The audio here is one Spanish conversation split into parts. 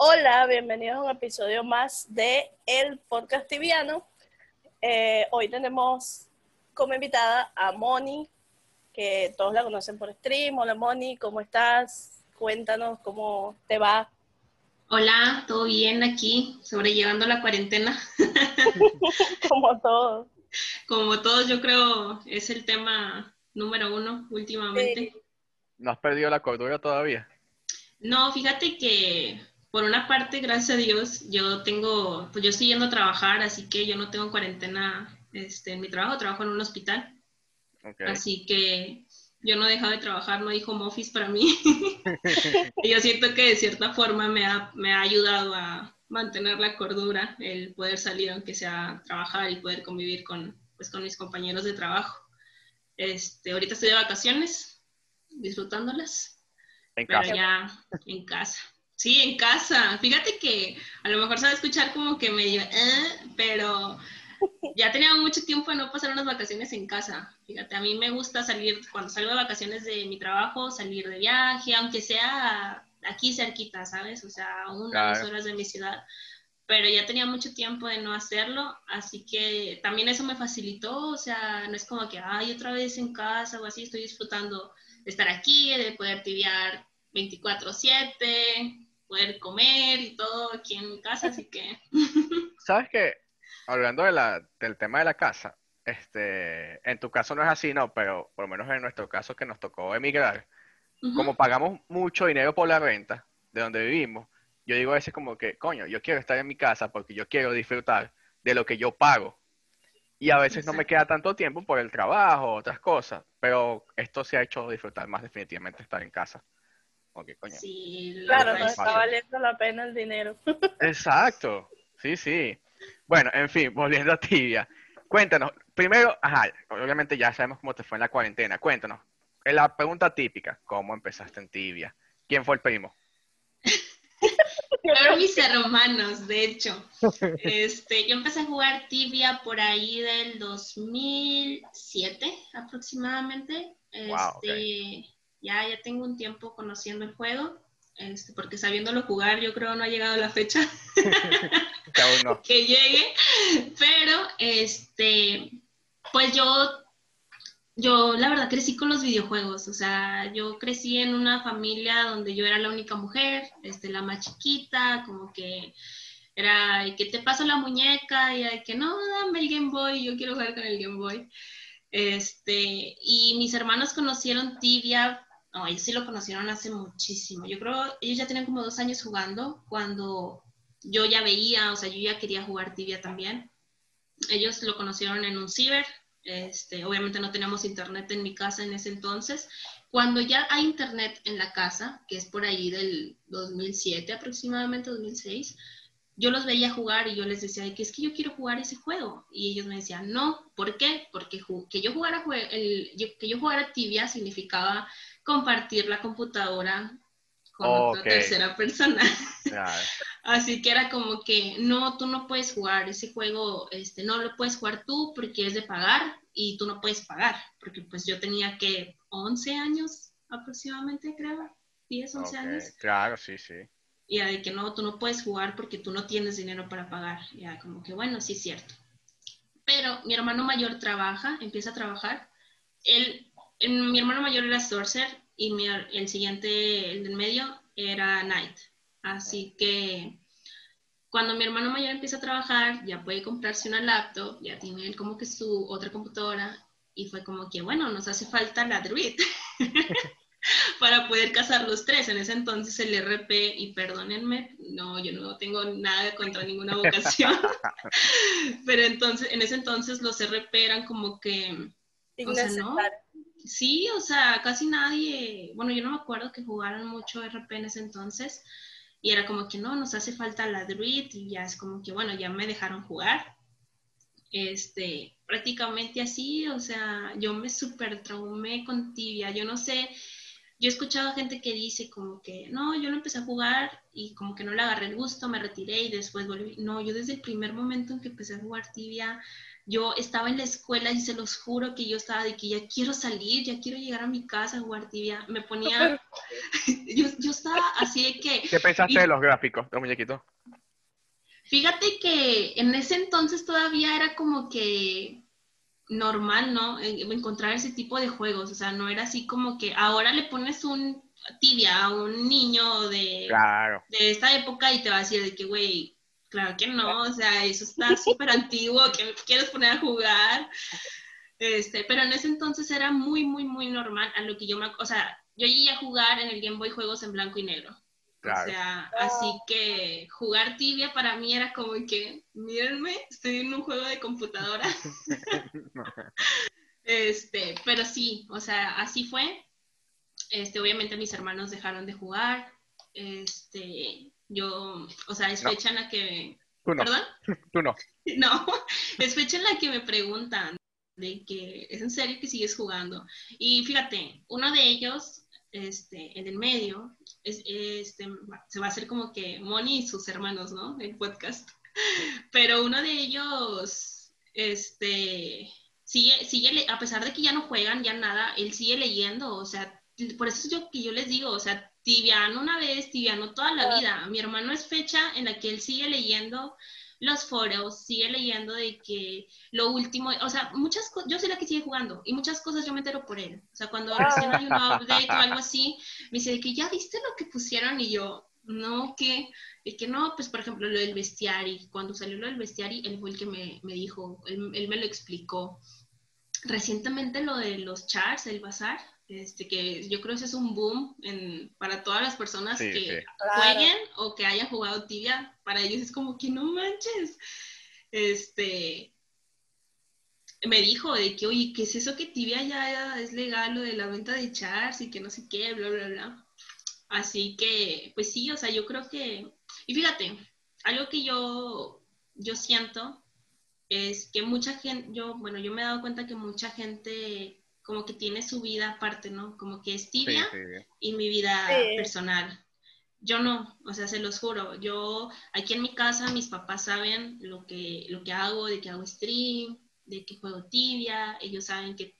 Hola, bienvenidos a un episodio más de El Podcast Tibiano. Eh, hoy tenemos como invitada a Moni, que todos la conocen por stream. Hola Moni, ¿cómo estás? Cuéntanos cómo te va. Hola, ¿todo bien aquí? Sobrellevando la cuarentena. como todos. Como todos, yo creo, es el tema número uno últimamente. ¿No has perdido la cordura todavía? No, fíjate que por una parte, gracias a Dios, yo tengo, pues yo estoy yendo a trabajar, así que yo no tengo cuarentena este, en mi trabajo, trabajo en un hospital. Así que yo no he dejado de trabajar, no hay home office para mí. y yo siento que de cierta forma me ha, me ha ayudado a mantener la cordura, el poder salir aunque sea a trabajar y poder convivir con, pues, con mis compañeros de trabajo. Este, ahorita estoy de vacaciones, disfrutándolas. En pero ya en casa. Sí, en casa. Fíjate que a lo mejor se va a escuchar como que medio, eh, pero ya tenía mucho tiempo de no pasar unas vacaciones en casa. Fíjate, a mí me gusta salir, cuando salgo de vacaciones de mi trabajo, salir de viaje, aunque sea aquí cerquita, ¿sabes? O sea, unas horas de mi ciudad. Pero ya tenía mucho tiempo de no hacerlo, así que también eso me facilitó, o sea, no es como que, ay, otra vez en casa o así, estoy disfrutando de estar aquí, de poder tibiar 24/7, poder comer y todo aquí en mi casa, así que... ¿Sabes qué? Hablando de la, del tema de la casa, este, en tu caso no es así, no, pero por lo menos en nuestro caso que nos tocó emigrar, como pagamos mucho dinero por la renta de donde vivimos, yo digo a veces como que, coño, yo quiero estar en mi casa porque yo quiero disfrutar de lo que yo pago. Y a veces no me queda tanto tiempo por el trabajo, otras cosas, pero esto se ha hecho disfrutar más definitivamente estar en casa. Sí, claro, no está valiendo la pena el dinero. Exacto, sí, sí. Bueno, en fin, volviendo a Tibia. Cuéntanos, primero, ajá, obviamente ya sabemos cómo te fue en la cuarentena. Cuéntanos, la pregunta típica, ¿cómo empezaste en Tibia? ¿Quién fue el primo? Fueron mis hermanos, de hecho. Este, yo empecé a jugar tibia por ahí del 2007 aproximadamente. Este, ya, ya tengo un tiempo conociendo el juego, este, porque sabiéndolo jugar yo creo no ha llegado la fecha que llegue, pero este, pues yo, yo la verdad crecí con los videojuegos, o sea, yo crecí en una familia donde yo era la única mujer, este, la más chiquita, como que era que te paso la muñeca y que no, dame el Game Boy, yo quiero jugar con el Game Boy. Este, y mis hermanos conocieron Tibia no, ellos sí lo conocieron hace muchísimo. Yo creo, ellos ya tenían como dos años jugando cuando yo ya veía, o sea, yo ya quería jugar tibia también. Ellos lo conocieron en un ciber. Este, obviamente no teníamos internet en mi casa en ese entonces. Cuando ya hay internet en la casa, que es por ahí del 2007 aproximadamente, 2006, yo los veía jugar y yo les decía que es que yo quiero jugar ese juego. Y ellos me decían, no, ¿por qué? Porque que yo jugara, el, que yo jugara tibia significaba compartir la computadora con otra tercera persona. Así que era como que, no, tú no puedes jugar ese juego, este, no lo puedes jugar tú porque es de pagar y tú no puedes pagar, porque pues yo tenía que 11 años aproximadamente, creo, 10, 11 años. Claro, sí, sí. Y de que no, tú no puedes jugar porque tú no tienes dinero para pagar. Ya como que, bueno, sí es cierto. Pero mi hermano mayor trabaja, empieza a trabajar. Él mi hermano mayor era Sorcerer y el siguiente, el del medio, era Knight. Así que cuando mi hermano mayor empieza a trabajar, ya puede comprarse una laptop, ya tiene él como que su otra computadora y fue como que, bueno, nos hace falta la Druid para poder casar los tres. En ese entonces el RP, y perdónenme, no, yo no tengo nada contra ninguna vocación, pero entonces, en ese entonces los RP eran como que... O sea, ¿no? Sí, o sea, casi nadie, bueno, yo no me acuerdo que jugaran mucho RP en ese entonces y era como que no, nos hace falta la Druid y ya es como que bueno, ya me dejaron jugar. Este, prácticamente así, o sea, yo me súper traumé con tibia, yo no sé, yo he escuchado gente que dice como que no, yo no empecé a jugar y como que no le agarré el gusto, me retiré y después volví. No, yo desde el primer momento en que empecé a jugar tibia, yo estaba en la escuela y se los juro que yo estaba de que ya quiero salir, ya quiero llegar a mi casa a jugar tibia. Me ponía, yo, yo, estaba así de que... ¿Qué pensaste de los gráficos, los muñequitos? Fíjate que en ese entonces todavía era como que normal, ¿no? Encontrar ese tipo de juegos, o sea, no era así como que ahora le pones un tibia a un niño de, de esta época y te va a decir de que, güey, claro que no, o sea, eso está súper antiguo, que quieres poner a jugar. Este, pero en ese entonces era muy, muy, muy normal a lo que yo me, o sea, yo llegué a jugar en el Game Boy juegos en blanco y negro. O sea, así que jugar tibia para mí era como que, mírenme, estoy en un juego de computadora. este, pero sí, o sea, así fue. Este, obviamente mis hermanos dejaron de jugar. Este, yo, o sea, es fecha en la que... Tú no. ¿Perdón? Tú no. No, es fecha en la que me preguntan de que es en serio que sigues jugando. Y fíjate, uno de ellos, este, en el medio, es, este, se va a hacer como que Moni y sus hermanos, ¿no? El podcast. Pero uno de ellos, este, sigue, sigue, a pesar de que ya no juegan, ya nada, él sigue leyendo, o sea, por eso es yo que yo les digo, o sea, tibiano una vez, tibiano toda la vida. Mi hermano es fecha en la que él sigue leyendo los foros, sigue leyendo de que lo último, o sea, muchas cosas, yo soy la que sigue jugando y muchas cosas yo me entero por él. O sea, cuando recién hay un update o algo así, me dice de que ya viste lo que pusieron y yo, no, que, y que no, pues por ejemplo lo del bestiario, cuando salió lo del bestiario, él fue el que me, me dijo, él, él, me lo explicó. Recientemente lo de los chars, el bazar, este, que yo creo que ese es un boom en, para todas las personas que jueguen o que hayan jugado tibia, para ellos es como que no manches. Este, me dijo de que, oye, ¿qué es eso que tibia ya es legal, lo de la venta de chars y que no sé qué, bla, bla, bla? Así que, pues sí, o sea, yo creo que, y fíjate, algo que yo, yo siento es que mucha gente, yo, bueno, yo me he dado cuenta que mucha gente como que tiene su vida aparte, ¿no? Como que es tibia y mi vida personal. Yo no, o sea, se los juro. Yo, aquí en mi casa, mis papás saben lo que, lo que hago, de que hago stream, de que juego tibia. Ellos saben que,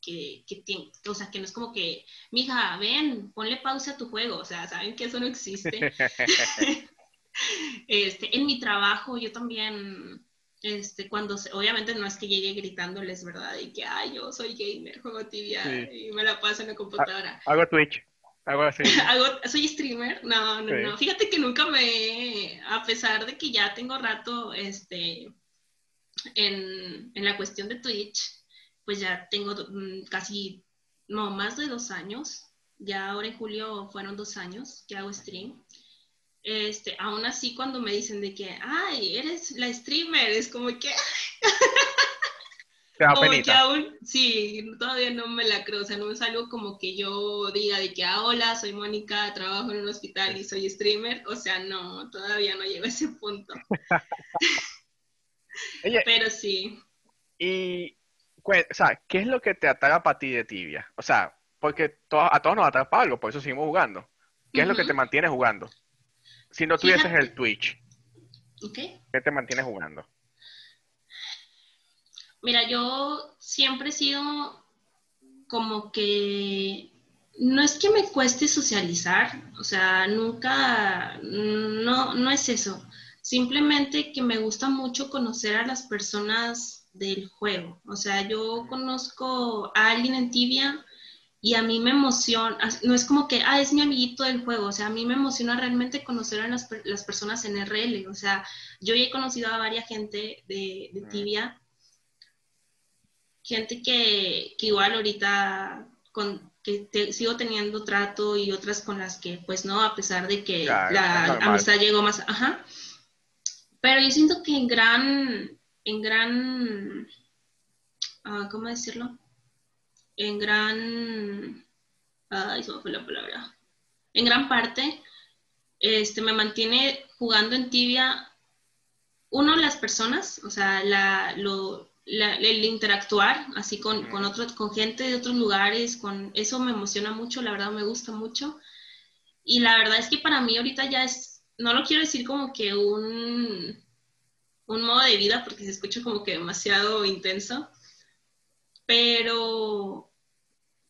que, que tiene, o sea, que no es como que, mija, ven, ponle pausa a tu juego. O sea, saben que eso no existe. este, en mi trabajo, yo también este, cuando, obviamente no es que llegue gritándoles, ¿verdad? Y que, ay, yo soy gamer, juego tibia y me la paso en la computadora. Hago Twitch, hago así. soy streamer, no, no, no. Fíjate que nunca me, a pesar de que ya tengo rato, este, en, en la cuestión de Twitch, pues ya tengo mm, casi, no, más de dos años. Ya ahora en julio fueron dos años que hago stream este, aún así cuando me dicen de que, ay, eres la streamer, es como que... como que aún, sí, todavía no me la creo, o sea, no es algo como que yo diga de que, ah, hola, soy Mónica, trabajo en un hospital y soy streamer, o sea, no, todavía no llego a ese punto. Pero sí. Y, o sea, ¿qué es lo que te atrapa a ti de tibia? O sea, porque a todos nos atrapa algo, por eso seguimos jugando. ¿Qué es lo que te mantiene jugando? Si no tuvieses el Twitch, ¿qué te mantiene jugando? Mira, yo siempre he sido como que no es que me cueste socializar, o sea, nunca, no, no es eso. Simplemente que me gusta mucho conocer a las personas del juego. O sea, yo conozco a alguien en Tibia y a mí me emociona, no es como que, ah, es mi amiguito del juego, o sea, a mí me emociona realmente conocer a las, las personas en RL, o sea, yo ya he conocido a varias gente de, de Tibia, gente que, que igual ahorita con, que sigo teniendo trato y otras con las que pues no, a pesar de que la amistad llegó más, ajá, pero yo siento que en gran, en gran, uh, ¿cómo decirlo? En gran, ay, se me fue la palabra, en gran parte, este, me mantiene jugando en tibia, uno, las personas, o sea, la, lo, el interactuar así con, con, con gente de otros lugares, con eso me emociona mucho, la verdad me gusta mucho. Y la verdad es que para mí ahorita ya es, no lo quiero decir como que un, un modo de vida porque se escucha como que demasiado intenso, pero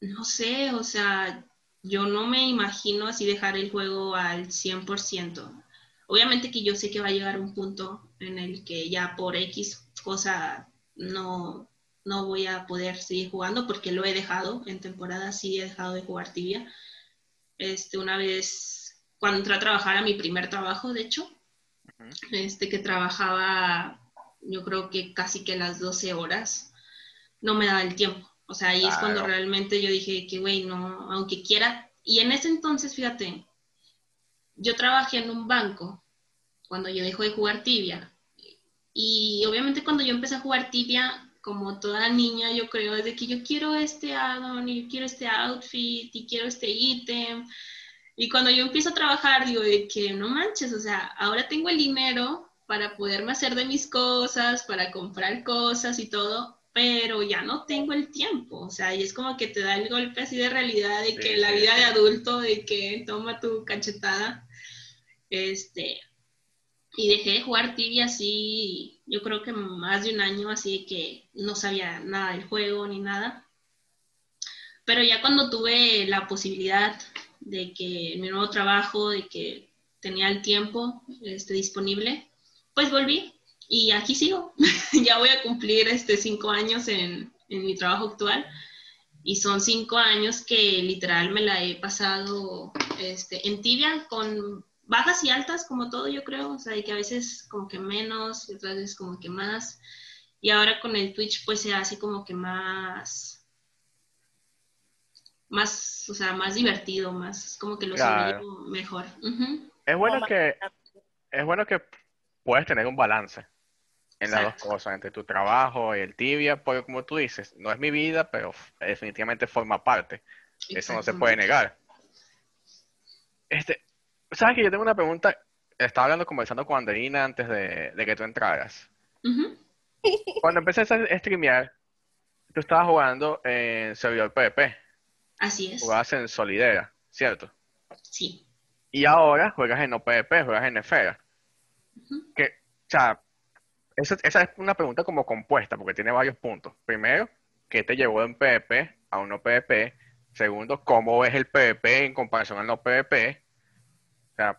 no sé, o sea, yo no me imagino así dejar el juego al 100%. Obviamente que yo sé que va a llegar un punto en el que ya por X cosa no, no voy a poder seguir jugando porque lo he dejado en temporada, sí he dejado de jugar tibia. Este, una vez, cuando entré a trabajar a mi primer trabajo, de hecho, este, que trabajaba yo creo que casi que las 12 horas, no me daba el tiempo. O sea, ahí es cuando realmente yo dije que, güey, no, aunque quiera. Y en ese entonces, fíjate, yo trabajé en un banco cuando yo dejé de jugar tibia. Y obviamente cuando yo empecé a jugar tibia, como toda niña, yo creo, desde que yo quiero este addon y yo quiero este outfit y quiero este ítem. Y cuando yo empiezo a trabajar, digo, de que no manches, o sea, ahora tengo el dinero para poderme hacer de mis cosas, para comprar cosas y todo, pero ya no tengo el tiempo, o sea, y es como que te da el golpe así de realidad de que la vida de adulto, de que toma tu cachetada, este, y dejé de jugar tibia así, yo creo que más de un año, así que no sabía nada del juego ni nada, pero ya cuando tuve la posibilidad de que mi nuevo trabajo, de que tenía el tiempo este, disponible, pues volví y aquí sigo. ya voy a cumplir este cinco años en, mi trabajo actual y son cinco años que literal me la he pasado este, en tibia con bajas y altas como todo yo creo, o sea, y que a veces como que menos y otras veces como que más. Y ahora con el Twitch pues se hace como que más, más, o sea, más divertido, más como que lo claro. mejor. Es bueno que, es bueno que puedes tener un balance en las dos cosas, entre tu trabajo y el tibia, porque como tú dices, no es mi vida, pero definitivamente forma parte. Eso no se puede negar. Este, ¿Sabes que yo tengo una pregunta? Estaba hablando, conversando con Anderina antes de, que tú entraras. Cuando empecé a streamear, tú estabas jugando en servidor PvP. Así es. Jugabas en Solidera, ¿cierto? Sí. Y ahora juegas en OPP, juegas en Esfera. Que, o sea, esa, es una pregunta como compuesta, porque tiene varios puntos. Primero, ¿qué te llevó de un PvP a un no PvP? Segundo, ¿cómo ves el PvP en comparación al no PvP? O sea,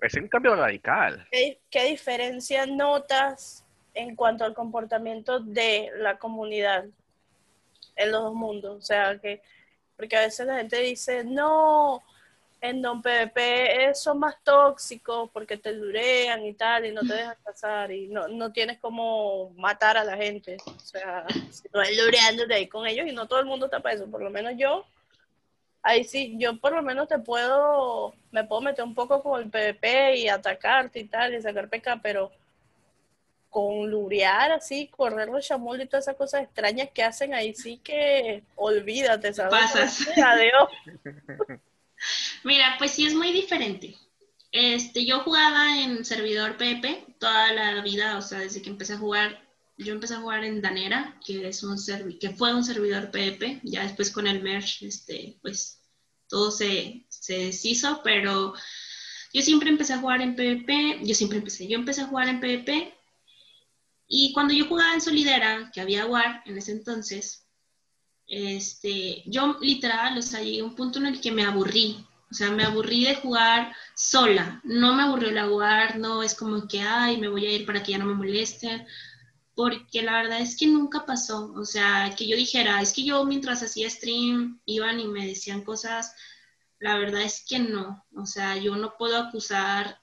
es un cambio radical. ¿Qué, ¿Qué, diferencia notas en cuanto al comportamiento de la comunidad en los dos mundos? O sea, que, porque a veces la gente dice, no, en Don PvP son más tóxicos porque te durean y tal, y no te dejan casar, y no, no tienes como matar a la gente. O sea, si no es de ahí con ellos, y no todo el mundo está para eso, por lo menos yo, ahí sí, yo por lo menos te puedo, me puedo meter un poco con el PvP y atacarte y tal, y sacar peca, pero con lurear así, correr los chamul y todas esas cosas extrañas que hacen ahí sí que olvídate, ¿sabes? Pasas. Adiós. Mira, pues sí es muy diferente. Este, yo jugaba en servidor PP toda la vida, o sea, desde que empecé a jugar, yo empecé a jugar en Danera, que es un que fue un servidor PP, ya después con el merge, este, pues todo se, se deshizo, pero yo siempre empecé a jugar en PvP, yo siempre empecé, yo empecé a jugar en PvP, y cuando yo jugaba en Solidera, que había War en ese entonces, este, yo literal, o sea, llegué a un punto en el que me aburrí, o sea, me aburrí de jugar sola, no me aburrió la jugar, no es como que, ay, me voy a ir para que ya no me molesten, porque la verdad es que nunca pasó, o sea, que yo dijera, es que yo mientras hacía stream iban y me decían cosas, la verdad es que no, o sea, yo no puedo acusar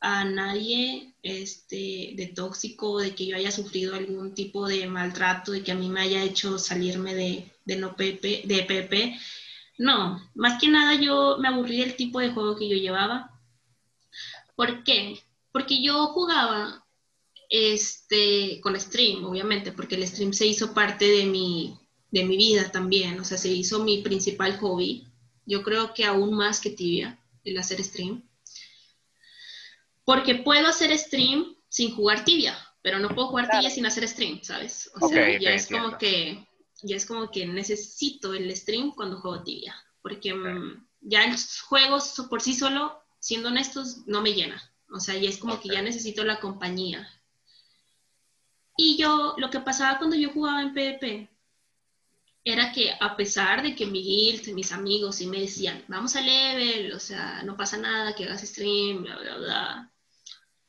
a nadie este, de tóxico, de que yo haya sufrido algún tipo de maltrato, de que a mí me haya hecho salirme de, de no PP, de PP. No, más que nada yo me aburrí del tipo de juego que yo llevaba. ¿Por qué? Porque yo jugaba este, con stream, obviamente, porque el stream se hizo parte de mi, de mi vida también, o sea, se hizo mi principal hobby. Yo creo que aún más que tibia, el hacer stream porque puedo hacer stream sin jugar tibia, pero no puedo jugar tibia sin hacer stream, ¿sabes? O sea, ya es como que ya es como que necesito el stream cuando juego tibia, porque mm, ya el juego por sí solo, siendo honestos, no me llena. O sea, ya es como que ya necesito la compañía. Y yo, lo que pasaba cuando yo jugaba en PvP, era que a pesar de que mi guild, mis amigos, y me decían, vamos a level, o sea, no pasa nada, que hagas stream, bla, bla, bla.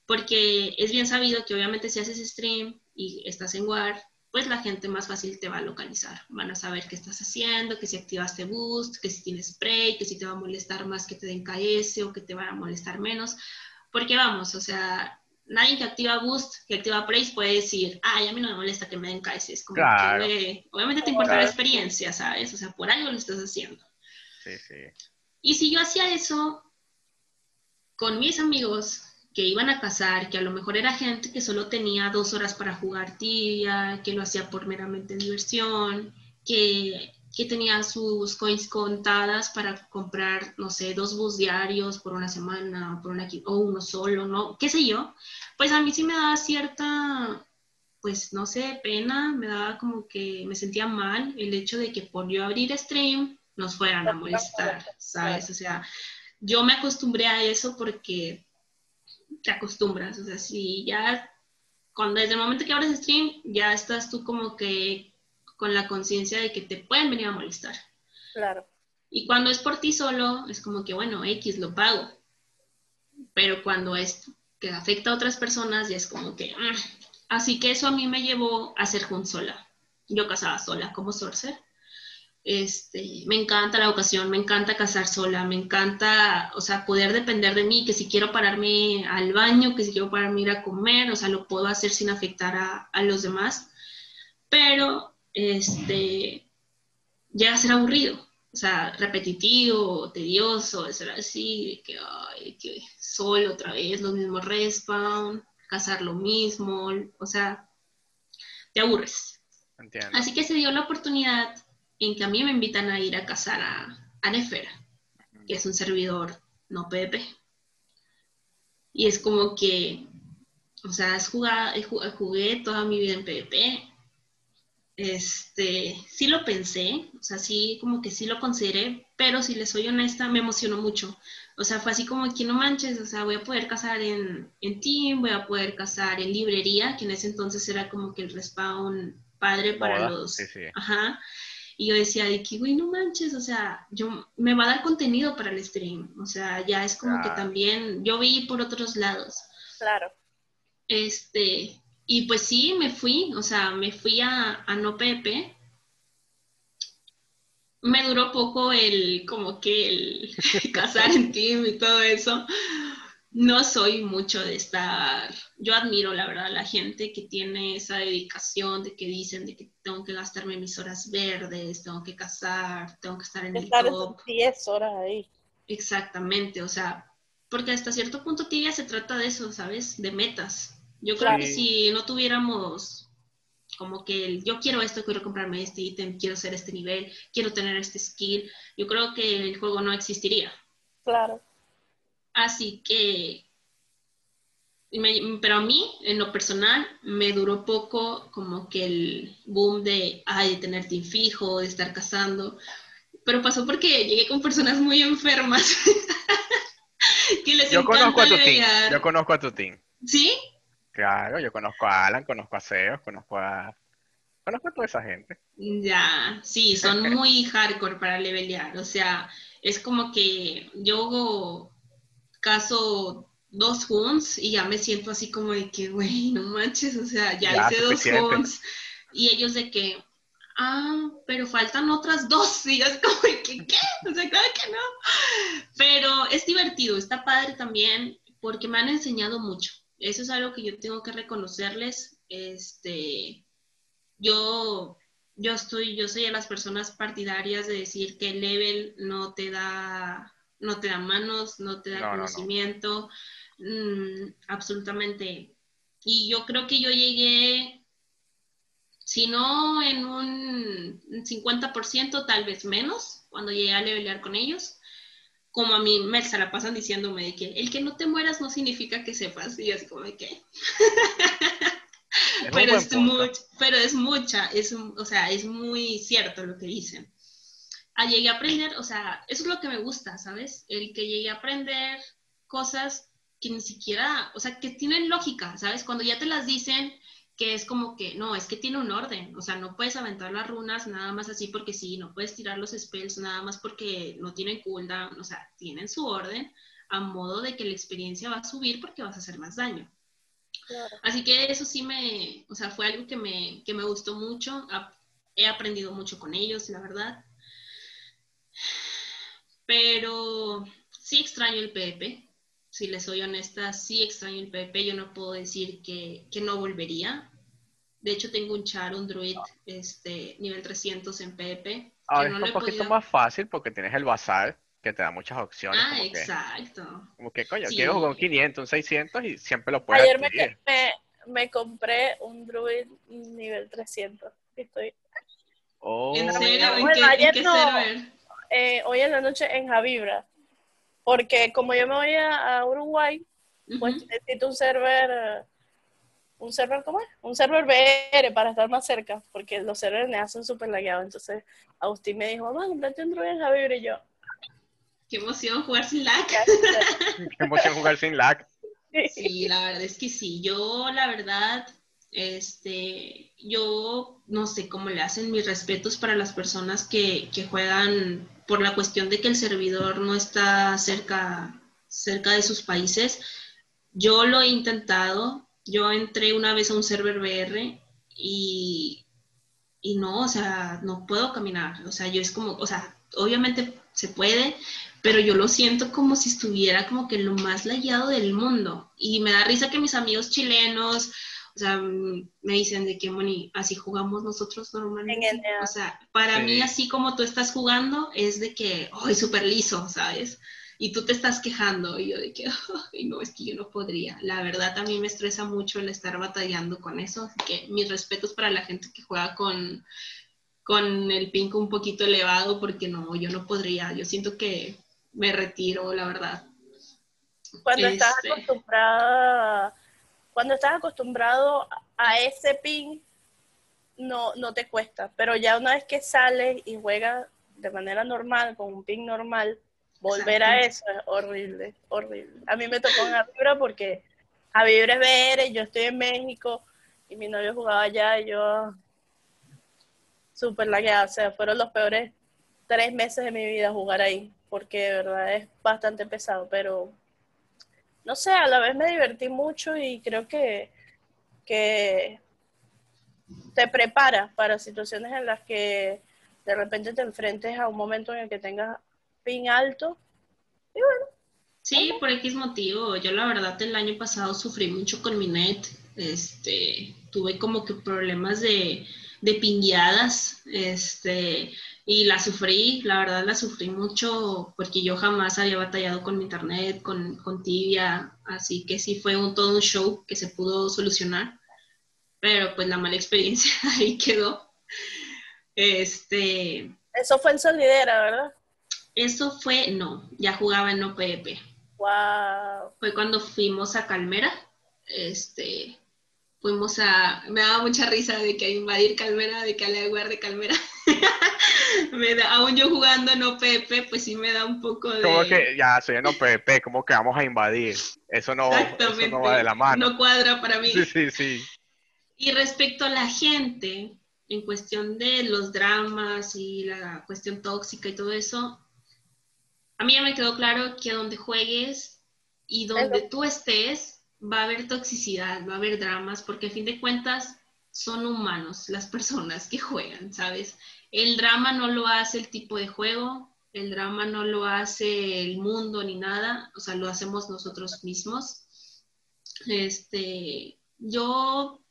Porque es bien sabido que obviamente si haces stream y estás en War, pues la gente más fácil te va a localizar. Van a saber qué estás haciendo, que si activaste boost, que si tienes spray, que si te va a molestar más que te den KS o que te va a molestar menos. Porque vamos, o sea, nadie que activa boost, que activa praise puede decir, ay, a mí no me molesta que me den KS. Es como que, obviamente te importa la experiencia, ¿sabes? O sea, por algo lo estás haciendo. Sí, sí. Y si yo hacía eso con mis amigos, que iban a cazar, que a lo mejor era gente que solo tenía dos horas para jugar tibia, que lo hacía por meramente diversión, que, que tenía sus coins contadas para comprar, no sé, dos bus diarios por una semana por una, o uno solo, ¿no? ¿Qué sé yo? Pues a mí sí me daba cierta, pues no sé, pena, me daba como que me sentía mal el hecho de que por yo abrir stream nos fueran a molestar, ¿sabes? O sea, yo me acostumbré a eso porque te acostumbras, o sea, si ya, cuando desde el momento que abres stream, ya estás tú como que con la conciencia de que te pueden venir a molestar. Claro. Y cuando es por ti solo, es como que, bueno, X lo pago. Pero cuando es que afecta a otras personas, ya es como que... Mm". Así que eso a mí me llevó a ser sola. Yo casaba sola como sorcerer. Este, me encanta la vocación, me encanta casar sola, me encanta, o sea, poder depender de mí, que si quiero pararme al baño, que si quiero pararme a ir a comer, o sea, lo puedo hacer sin afectar a, a los demás, pero, este, llega a ser aburrido, o sea, repetitivo, tedioso, ser así, que, ay, que solo otra vez, los mismos respawn, casar lo mismo, o sea, te aburres. Entiendo. Así que se dio la oportunidad en que a mí me invitan a ir a cazar a, a Nefera, que es un servidor no PvP. Y es como que, o sea, es jugué toda mi vida en PvP. Este, sí lo pensé, o sea, sí, como que sí lo consideré, pero si les soy honesta, me emocionó mucho. O sea, fue así como que no manches, o sea, voy a poder cazar en, en Team, voy a poder cazar en librería, que en ese entonces era como que el respawn padre para los... Ajá. Y yo decía de que, güey, no manches, o sea, yo me va a dar contenido para el stream. O sea, ya es como que también yo vi por otros lados. Claro. Este, y pues sí, me fui, o sea, me fui a, a No Pepe. Me duró poco el, como que el casar en team y todo eso no soy mucho de estar, yo admiro la verdad a la gente que tiene esa dedicación de que dicen de que tengo que gastarme mis horas verdes, tengo que cazar, tengo que estar en el top. 10 horas ahí. Exactamente, o sea, porque hasta cierto punto tibia se trata de eso, ¿sabes? De metas. Yo creo que si no tuviéramos como que el, yo quiero esto, quiero comprarme este ítem, quiero ser este nivel, quiero tener este skill, yo creo que el juego no existiría. Claro. Así que, pero a mí, en lo personal, me duró poco como que el boom de, ay, de tener team fijo, de estar casando. Pero pasó porque llegué con personas muy enfermas. que les yo conozco a tu team. Yo conozco a tu team. ¿Sí? Claro, yo conozco a Alan, conozco a Seos, conozco a... Conozco a toda esa gente. Ya, sí, son muy hardcore para levelear. O sea, es como que yo caso dos hunts y ya me siento así como de que, güey, no manches, o sea, ya, hice dos hunts. Y ellos de que, ah, pero faltan otras dos. Y es como de que, ¿qué? O sea, claro que no. Pero es divertido, está padre también porque me han enseñado mucho. Eso es algo que yo tengo que reconocerles. Este, yo, yo estoy, yo soy de las personas partidarias de decir que el level no te da no te da manos, no te da conocimiento, mm, absolutamente. Y yo creo que yo llegué, si no en un 50%, tal vez menos, cuando llegué a levelear con ellos. Como a mí me se la pasan diciéndome de que el que no te mueras no significa que sepas. Y así como de que. pero, es pero es mucha, es, o sea, es muy cierto lo que dicen llegué a aprender, o sea, eso es lo que me gusta, ¿sabes? El que llegué a aprender cosas que ni siquiera, o sea, que tienen lógica, ¿sabes? Cuando ya te las dicen, que es como que, no, es que tiene un orden, o sea, no puedes aventar las runas nada más así porque sí, no puedes tirar los spells nada más porque no tienen cooldown, o sea, tienen su orden a modo de que la experiencia va a subir porque vas a hacer más daño. Así que eso sí me, o sea, fue algo que me, que me gustó mucho, he aprendido mucho con ellos, la verdad. Pero sí extraño el PvP, si les soy honesta, sí extraño el PvP, yo no puedo decir que, que no volvería. De hecho, tengo un char, un druid, este, nivel 300 en PvP. Ahora es un poquito más fácil porque tienes el bazar que te da muchas opciones. Ah, exacto. como que, coño, quiero jugar un 500, un 600 y siempre lo puedes Ayer me, me, me, compré un druid nivel 300. Estoy... Oh. ¿En serio? ¿En qué, ayer ¿en qué server? Eh, hoy en la noche en Javibra. Porque como yo me voy a, Uruguay, pues necesito un server, un server, ¿cómo es? Un server VR para estar más cerca, porque los servers me hacen súper lagueados. Entonces Agustín me dijo, mamá, comprate un en Javier y yo. Qué emoción jugar sin lag. Qué emoción jugar sin lag. Sí, la verdad es que sí. Yo, la verdad, este, yo no sé cómo le hacen mis respetos para las personas que, que juegan por la cuestión de que el servidor no está cerca, cerca de sus países. Yo lo he intentado, yo entré una vez a un server VR y, y no, o sea, no puedo caminar, o sea, yo es como, o sea, obviamente se puede, pero yo lo siento como si estuviera como que lo más layado del mundo. Y me da risa que mis amigos chilenos, o sea, mm, me dicen de que, Moni, así jugamos nosotros normalmente. O sea, para mí, así como tú estás jugando, es de que, ¡ay, súper liso! ¿Sabes? Y tú te estás quejando, y yo de que, ¡ay, no, es que yo no podría! La verdad, a mí me estresa mucho el estar batallando con eso, así que mis respetos para la gente que juega con, con el pink un poquito elevado, porque no, yo no podría. Yo siento que me retiro, la verdad. Cuando estás este acostumbrada cuando estás acostumbrado a ese pin, no, no te cuesta, pero ya una vez que sales y juegas de manera normal, con un pin normal, volver a eso es horrible, horrible. A mí me tocó en Vibra porque Vibra es VR, yo estoy en México y mi novio jugaba allá y yo súper lagueada, o sea, fueron los peores tres meses de mi vida jugar ahí, porque de verdad es bastante pesado, pero no sé, a la vez me divertí mucho y creo que, que te prepara para situaciones en las que de repente te enfrentes a un momento en el que tengas pin alto. Y bueno. Sí, por X motivo. Yo la verdad el año pasado sufrí mucho con mi net. Este, tuve como que problemas de, de pingueadas. Este, y la sufrí, la verdad la sufrí mucho porque yo jamás había batallado con mi internet, con, con tibia, así que sí fue un, todo un show que se pudo solucionar, pero pues la mala experiencia ahí quedó. Este... Eso fue en Solidera, ¿verdad? Eso fue, no, ya jugaba en OPP. Wow. Fue cuando fuimos a Calmera, este, fuimos a, me daba mucha risa de que invadir Calmera, de que la de Calmera. me da, aún yo jugando en OPP, pues sí me da un poco de... Como que ya soy en OPP, como que vamos a invadir. Eso no, eso no va de la mano. No cuadra para mí. Sí, sí, sí. Y respecto a la gente, en cuestión de los dramas y la cuestión tóxica y todo eso, a mí ya me quedó claro que donde juegues y donde tú estés, va a haber toxicidad, va a haber dramas, porque a fin de cuentas son humanos las personas que juegan, ¿sabes? El drama no lo hace el tipo de juego, el drama no lo hace el mundo ni nada, o sea, lo hacemos nosotros mismos. Este, yo,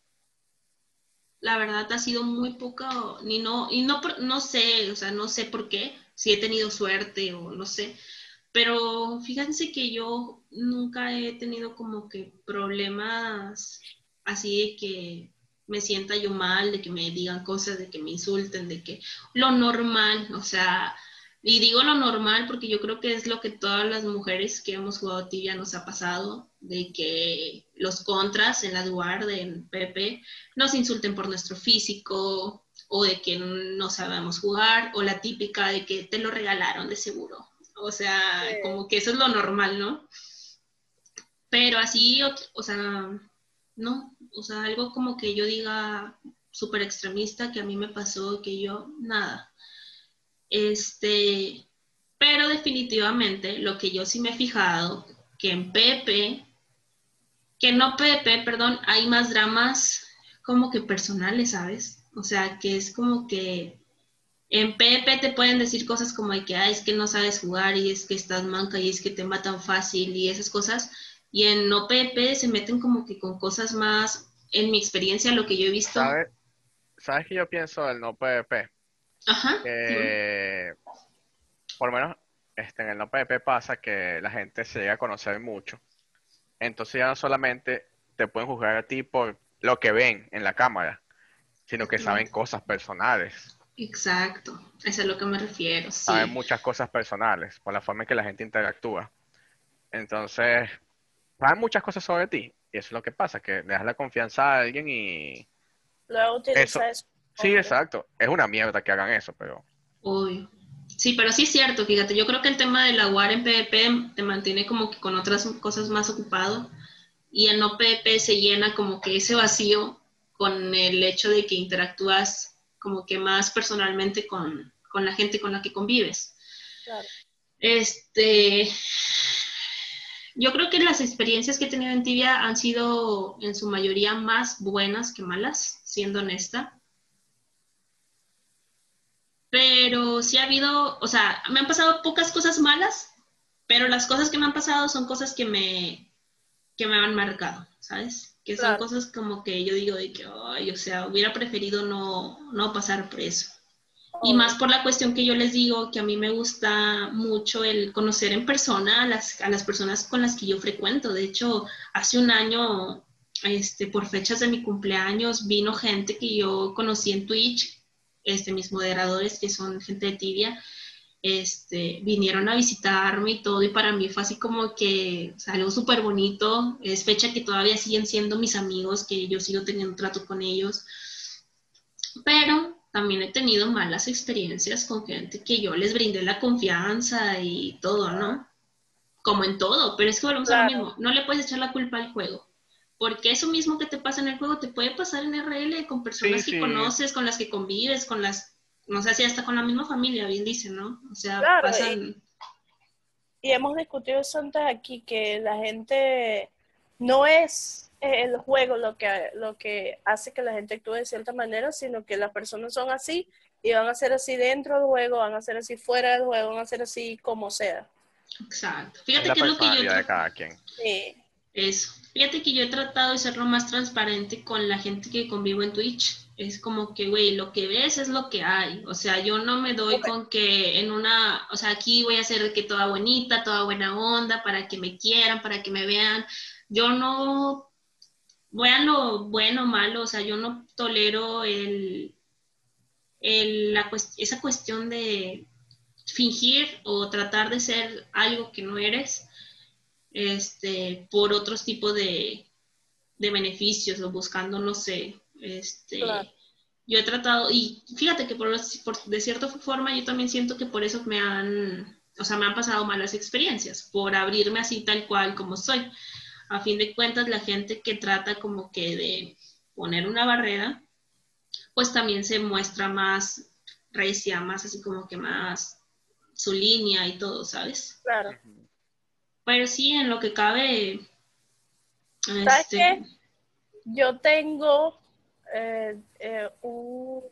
la verdad, ha sido muy poco, ni no, y no, no sé, o sea, no sé por qué, si he tenido suerte o no sé, pero fíjense que yo nunca he tenido como que problemas así de que me sienta yo mal, de que me digan cosas, de que me insulten, de que lo normal, o sea, y digo lo normal porque yo creo que es lo que todas las mujeres que hemos jugado tibia nos ha pasado, de que los contras en la Duar, en Pepe, nos insulten por nuestro físico, o de que no sabemos jugar, o la típica de que te lo regalaron de seguro. O sea, como que eso es lo normal, ¿no? Pero así, o sea, no, o sea, algo como que yo diga súper extremista que a mí me pasó, que yo, nada. Este, pero definitivamente lo que yo sí me he fijado, que en Pepe, que no Pepe, perdón, hay más dramas como que personales, ¿sabes? O sea, que es como que en Pepe te pueden decir cosas como que, ah, es que no sabes jugar y es que estás manca y es que te matan fácil y esas cosas. Y en no Pepe se meten como que con cosas más, en mi experiencia, lo que yo he visto. ¿Sabes, ¿Sabes qué yo pienso del no PvP? Ajá. por lo menos este, en el no PvP pasa que la gente se llega a conocer mucho. Entonces ya no solamente te pueden juzgar a ti por lo que ven en la cámara, sino que saben cosas personales. Exacto, eso es a lo que me refiero. Saben muchas cosas personales por la forma en que la gente interactúa. Entonces, saben muchas cosas sobre ti. Y eso es lo que pasa, que le das la confianza a alguien y... Luego utiliza eso. Sí, exacto. Es una mierda que hagan eso, pero... Uy. Sí, pero sí es cierto, fíjate, yo creo que el tema de la UAR en PvP te mantiene como que con otras cosas más ocupado y el no PvP se llena como que ese vacío con el hecho de que interactúas como que más personalmente con, la gente con la que convives. Claro. Este, yo creo que las experiencias que he tenido en Tibia han sido en su mayoría más buenas que malas, siendo honesta. Pero sí ha habido, o sea, me han pasado pocas cosas malas, pero las cosas que me han pasado son cosas que me, que me han marcado, ¿sabes? Que son cosas como que yo digo de que, ay, o sea, hubiera preferido no, no pasar por eso. Y más por la cuestión que yo les digo, que a mí me gusta mucho el conocer en persona a las, a las personas con las que yo frecuento. De hecho, hace un año, este, por fechas de mi cumpleaños, vino gente que yo conocí en Twitch este, mis moderadores, que son gente de tibia, este, vinieron a visitarme y todo, y para mí fue así como que algo súper bonito, es fecha que todavía siguen siendo mis amigos, que yo sigo teniendo trato con ellos, pero también he tenido malas experiencias con gente que yo les brindé la confianza y todo, ¿no? Como en todo, pero es que volvemos a lo mismo, no le puedes echar la culpa al juego. Porque eso mismo que te pasa en el juego te puede pasar en RL con personas que conoces, con las que convives, con las, no sé si hasta con la misma familia, bien dicen, ¿no? O sea, pasan... Y, hemos discutido eso antes aquí, que la gente no es el juego lo que, lo que hace que la gente actúe de cierta manera, sino que las personas son así y van a ser así dentro del juego, van a ser así fuera del juego, van a ser así como sea. Exacto. Fíjate que es lo que yo... De cada quien. Sí. Eso. Fíjate que yo he tratado de ser lo más transparente con la gente que convivo en Twitch. Es como que, güey, lo que ves es lo que hay. O sea, yo no me doy con que en una, o sea, aquí voy a ser que toda bonita, toda buena onda, para que me quieran, para que me vean. Yo no, vean lo bueno o malo, o sea, yo no tolero el, el, la, esa cuestión de fingir o tratar de ser algo que no eres este, por otros tipos de, beneficios o buscando, no sé, este, yo he tratado, y fíjate que por, de cierta forma yo también siento que por eso me han, o sea, me han pasado malas experiencias, por abrirme así tal cual como soy. A fin de cuentas, la gente que trata como que de poner una barrera, pues también se muestra más recia, más así como que más su línea y todo, ¿sabes? Claro. Pero sí, en lo que cabe. ¿Sabes este, qué? Yo tengo eh, eh, un,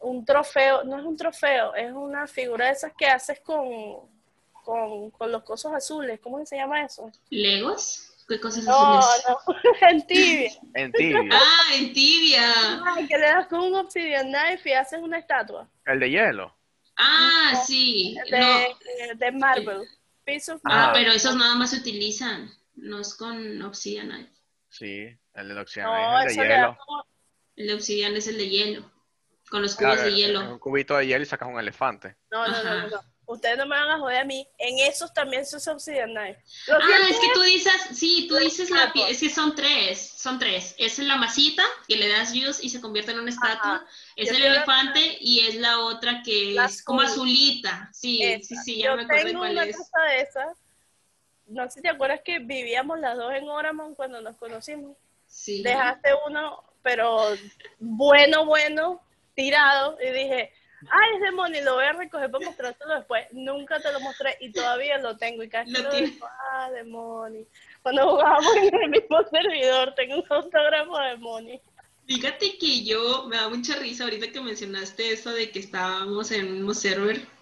un trofeo, no es un trofeo, es una figura de esas que haces con, con, los cosos azules. ¿Cómo se llama eso? ¿Legos? ¿Qué cosas no, azules? No, en tibia. en tibia. ah, en tibia. que le das con un obsidian knife y haces una estatua. El de hielo. Ah, sí. De, de Marvel. ah, pero esos nada más se utilizan, no es con Obsidian Sí, el de Obsidian es el de hielo. El de Obsidian es el de hielo, con los cubos de hielo. Un cubito de hielo y sacas un elefante. No, no, no, no ustedes no me van a joder a mí, en esos también se Knife. Ah, es que tú dices, sí, tú dices la es que son tres, son tres. Es la masita que le das use y se convierte en una estatua. Es el elefante y es la otra que es como azulita. Sí, sí, sí, ya me acuerdo cuál una es. De esas no sé si te acuerdas que vivíamos las dos en Oramon cuando nos conocimos. Sí. Dejaste uno, pero bueno, bueno, tirado, y dije, ay, es de Moni, lo voy a recoger para mostrártelo después. Nunca te lo mostré y todavía lo tengo. Y casi lo, lo digo, ah, de Moni. Cuando jugábamos en el mismo servidor, tengo un autógrafo de Moni. Fíjate que yo me da mucha risa ahorita que mencionaste eso de que estábamos en el mismo server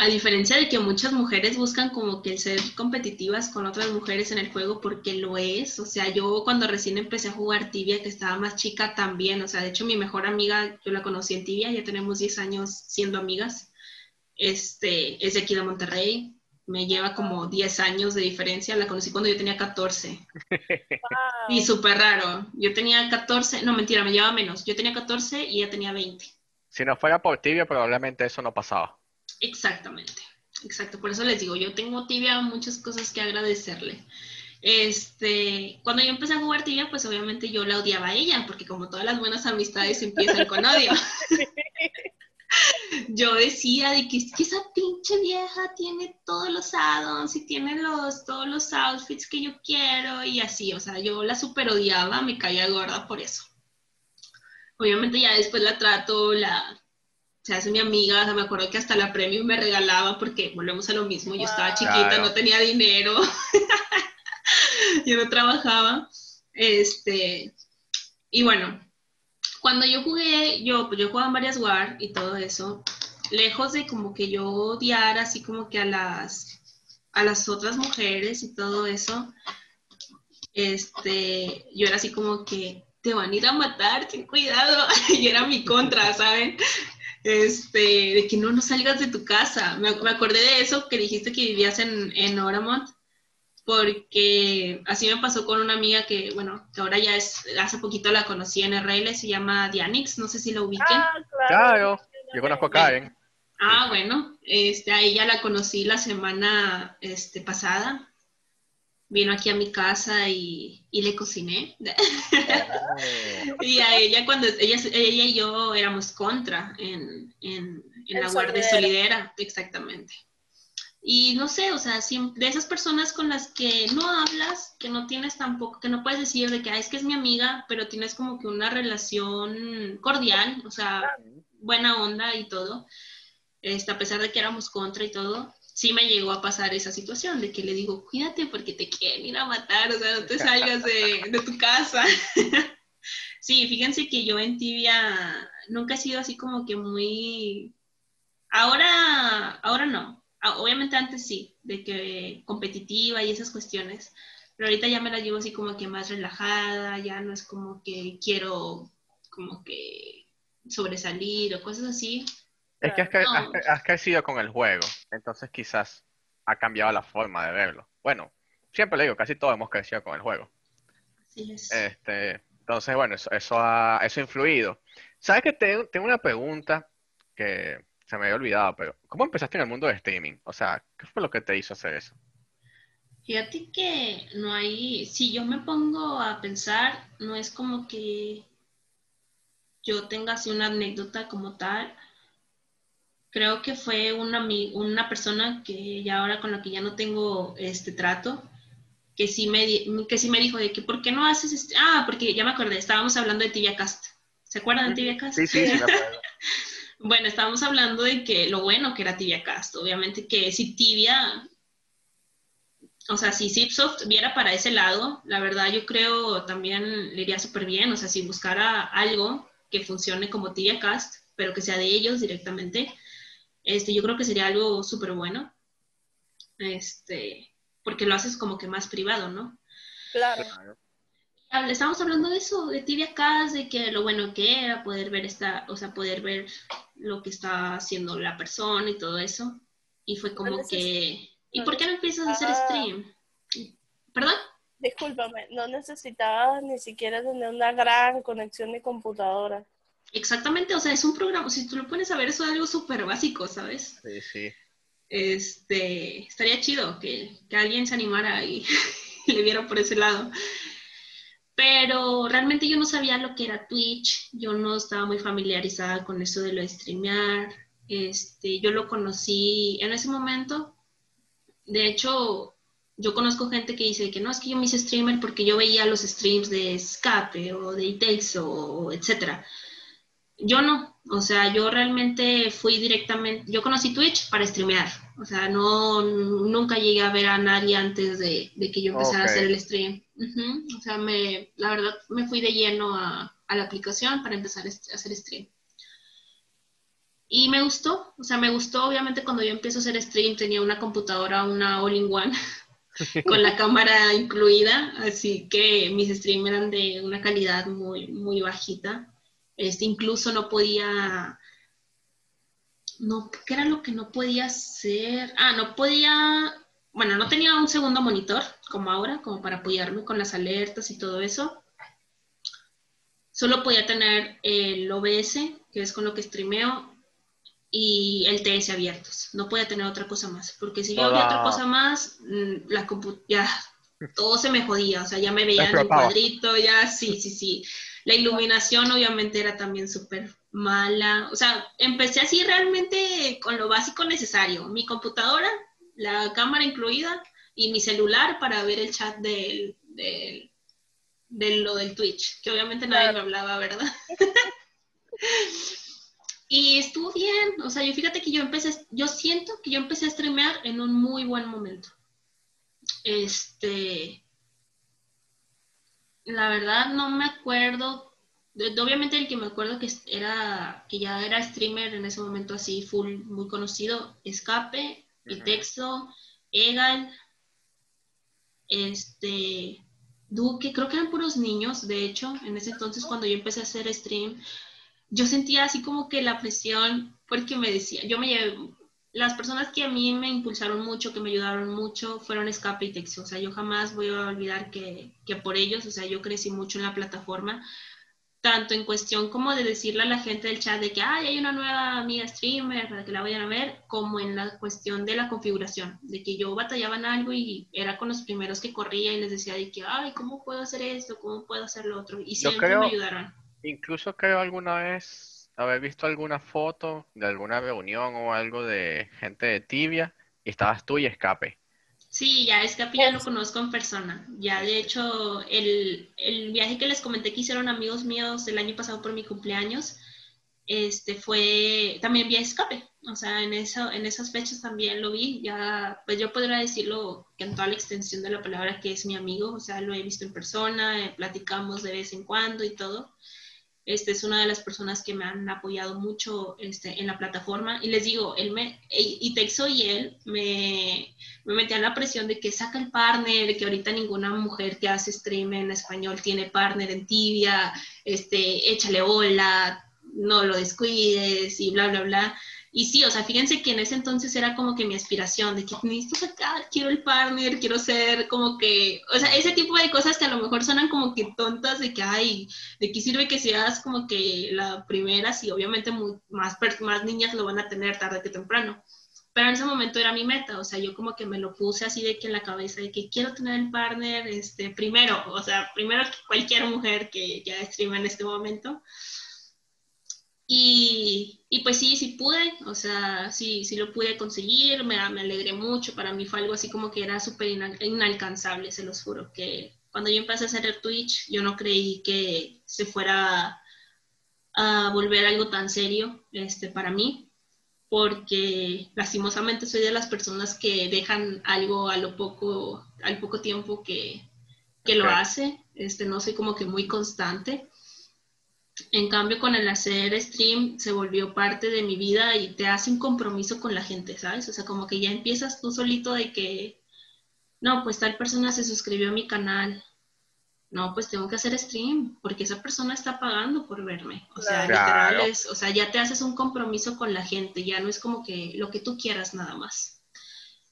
a diferencia de que muchas mujeres buscan como que ser competitivas con otras mujeres en el juego porque lo es, o sea, yo cuando recién empecé a jugar tibia, que estaba más chica también, o sea, de hecho mi mejor amiga, yo la conocí en tibia, ya tenemos 10 años siendo amigas, este, es de aquí de Monterrey, me lleva como 10 años de diferencia, la conocí cuando yo tenía 14. Y súper raro, yo tenía 14, no mentira, me lleva menos, yo tenía 14 y ella tenía 20. Si no fuera por tibia, probablemente eso no pasaba. Exactamente, exacto. Por eso les digo, yo tengo tibia muchas cosas que agradecerle. Este, cuando yo empecé a jugar tibia, pues obviamente yo la odiaba a ella, porque como todas las buenas amistades empiezan con odio. yo decía de que, es que esa pinche vieja tiene todos los addons y tiene los, todos los outfits que yo quiero y así, o sea, yo la super odiaba, me caía gorda por eso. Obviamente ya después la trato, la, se hace mi amiga, o sea, me acuerdo que hasta la premium me regalaba porque volvemos a lo mismo, yo estaba chiquita, no tenía dinero, yo no trabajaba, este, y bueno, cuando yo jugué, yo, pues yo jugaba en varias War y todo eso, lejos de como que yo odiara así como que a las, a las otras mujeres y todo eso, este, yo era así como que te van a ir a matar, ten cuidado, y era mi contra, ¿saben? Este, de que no, no salgas de tu casa. Me, acordé de eso que dijiste que vivías en, en Oramont, porque así me pasó con una amiga que, bueno, que ahora ya es, hace poquito la conocí en RL, se llama Dianix, no sé si la ubiquen. Ah, claro. yo conozco a Karen. Ah, bueno, este, a ella la conocí la semana este, pasada vino aquí a mi casa y, le cociné. Y a ella, cuando ella, ella y yo éramos contra en, la Guardia Solidera, exactamente. Y no sé, o sea, de esas personas con las que no hablas, que no tienes tampoco, que no puedes decir de que es que es mi amiga, pero tienes como que una relación cordial, o sea, buena onda y todo, este, a pesar de que éramos contra y todo, sí me llegó a pasar esa situación de que le digo, cuídate porque te quieren ir a matar, o sea, no te salgas de, tu casa. sí, fíjense que yo en tibia nunca he sido así como que muy... Ahora, ahora no. Ah, obviamente antes sí, de que competitiva y esas cuestiones, pero ahorita ya me la llevo así como que más relajada, ya no es como que quiero como que sobresalir o cosas así, es que has, crecido con el juego, entonces quizás ha cambiado la forma de verlo. Bueno, siempre le digo, casi todos hemos crecido con el juego. Así es. Este, entonces, bueno, eso, eso, ha, eso influido. ¿Sabes que tengo, tengo una pregunta que se me había olvidado, pero ¿cómo empezaste en el mundo de streaming? O sea, ¿qué fue lo que te hizo hacer eso? Fíjate que no hay, si yo me pongo a pensar, no es como que yo tenga así una anécdota como tal, creo que fue una, una persona que ya ahora con la que ya no tengo este trato, que sí me, que sí me dijo de que, ¿por qué no haces este? Ah, porque ya me acordé, estábamos hablando de Tibia Cast. ¿Se acuerdan de Tibia Cast? Sí, sí, sí, me acuerdo. bueno, estábamos hablando de que lo bueno que era Tibia Cast. Obviamente que si Tibia, o sea, si Zipsoft viera para ese lado, la verdad yo creo también le iría súper bien. O sea, si buscara algo que funcione como Tibia Cast, pero que sea de ellos directamente, este, yo creo que sería algo súper bueno, este, porque lo haces como que más privado, ¿no? Claro. Estamos hablando de eso, de Tibia Cast, de que lo bueno que era poder ver esta, o sea, poder ver lo que está haciendo la persona y todo eso. Y fue como que, ¿y por qué no empiezas a hacer stream? ¿Perdón? Discúlpame, no necesitabas ni siquiera tener una gran conexión de computadora. Exactamente, o sea, es un programa, si tú lo pones a ver, eso es algo súper básico, ¿sabes? Sí, sí. Este, estaría chido que, alguien se animara y, le viera por ese lado. Pero realmente yo no sabía lo que era Twitch, yo no estaba muy familiarizada con eso de lo de streamear. Este, yo lo conocí en ese momento. De hecho, yo conozco gente que dice que no, es que yo me hice streamer porque yo veía los streams de Escape o de Itexo o etcétera. Yo no, o sea, yo realmente fui directamente, yo conocí Twitch para streamear, o sea, no, nunca llegué a ver a nadie antes de, que yo empezara a hacer el stream. O sea, me, la verdad me fui de lleno a, a la aplicación para empezar a hacer stream. Y me gustó, o sea, me gustó, obviamente cuando yo empiezo a hacer stream tenía una computadora, una all-in-one, con la cámara incluida, así que mis streams eran de una calidad muy, muy bajita. Este, incluso no podía, no, ¿qué era lo que no podía hacer? Ah, no podía, bueno, no tenía un segundo monitor como ahora, como para apoyarme con las alertas y todo eso. Solo podía tener el OBS, que es con lo que streameo, y el TS abiertos. No podía tener otra cosa más, porque si yo había otra cosa más, mm, la ya todo se me jodía, o sea, ya me veía en el cuadrito, ya sí, sí, sí. La iluminación obviamente era también súper mala. O sea, empecé así realmente con lo básico necesario. Mi computadora, la cámara incluida y mi celular para ver el chat del, del, de lo del Twitch, que obviamente nadie me hablaba, ¿verdad? y estuvo bien, o sea, yo fíjate que yo empecé, yo siento que yo empecé a streamear en un muy buen momento. Este, la verdad no me acuerdo. Obviamente el que me acuerdo que era que ya era streamer en ese momento así full muy conocido, Escape, El Texto, Egal, este Duque, creo que eran puros niños, de hecho, en ese entonces cuando yo empecé a hacer stream, yo sentía así como que la presión, porque me decía, yo me llevé, las personas que a mí me impulsaron mucho, que me ayudaron mucho, fueron Escape y Texo. O sea, yo jamás voy a olvidar que, que, por ellos, o sea, yo crecí mucho en la plataforma, tanto en cuestión como de decirle a la gente del chat de que Ay, hay una nueva amiga streamer para que la vayan a ver, como en la cuestión de la configuración, de que yo batallaba en algo y era con los primeros que corría y les decía de que, ay, ¿cómo puedo hacer esto? ¿Cómo puedo hacer lo otro? Y siempre me ayudaron. Incluso creo alguna vez haber visto alguna foto de alguna reunión o algo de gente de Tibia y estabas tú y Escape. Sí, ya Escape ya lo conozco en persona. Ya de hecho, el, el, viaje que les comenté que hicieron amigos míos el año pasado por mi cumpleaños, este fue también vía Escape. O sea, en, eso, en esas fechas también lo vi. Ya, pues yo podría decirlo que en toda la extensión de la palabra que es mi amigo. O sea, lo he visto en persona, eh, platicamos de vez en cuando y todo. Este es una de las personas que me han apoyado mucho este, en la plataforma. Y les digo, él me, y Texo y él me, me metían la presión de que saca el partner, que ahorita ninguna mujer que hace stream en español tiene partner en tibia, este, échale hola, no lo descuides y bla, bla, bla. Y sí, o sea, fíjense que en ese entonces era como que mi aspiración de que necesito sacar, quiero el partner, quiero ser como que, o sea, ese tipo de cosas que a lo mejor suenan como que tontas de que, ay, de qué sirve que seas como que la primera, si obviamente más, más niñas lo van a tener tarde que temprano. Pero en ese momento era mi meta, o sea, yo como que me lo puse así de que en la cabeza de que quiero tener el partner, este, primero, o sea, primero que cualquier mujer que ya streama en este momento. Y, y, pues sí, sí pude, o sea, sí, sí lo pude conseguir, me, me alegré mucho, para mí fue algo así como que era súper inalcanzable, se los juro, que cuando yo empecé a hacer el Twitch, yo no creí que se fuera a volver algo tan serio este, para mí, porque lastimosamente soy de las personas que dejan algo a lo poco, al poco tiempo que, que lo hace, este, no soy como que muy constante. En cambio, con el hacer stream se volvió parte de mi vida y te hace un compromiso con la gente, ¿sabes? O sea, como que ya empiezas tú solito de que, no, pues tal persona se suscribió a mi canal. No, pues tengo que hacer stream porque esa persona está pagando por verme. O sea, literal es, o sea, ya te haces un compromiso con la gente, ya no es como que lo que tú quieras nada más.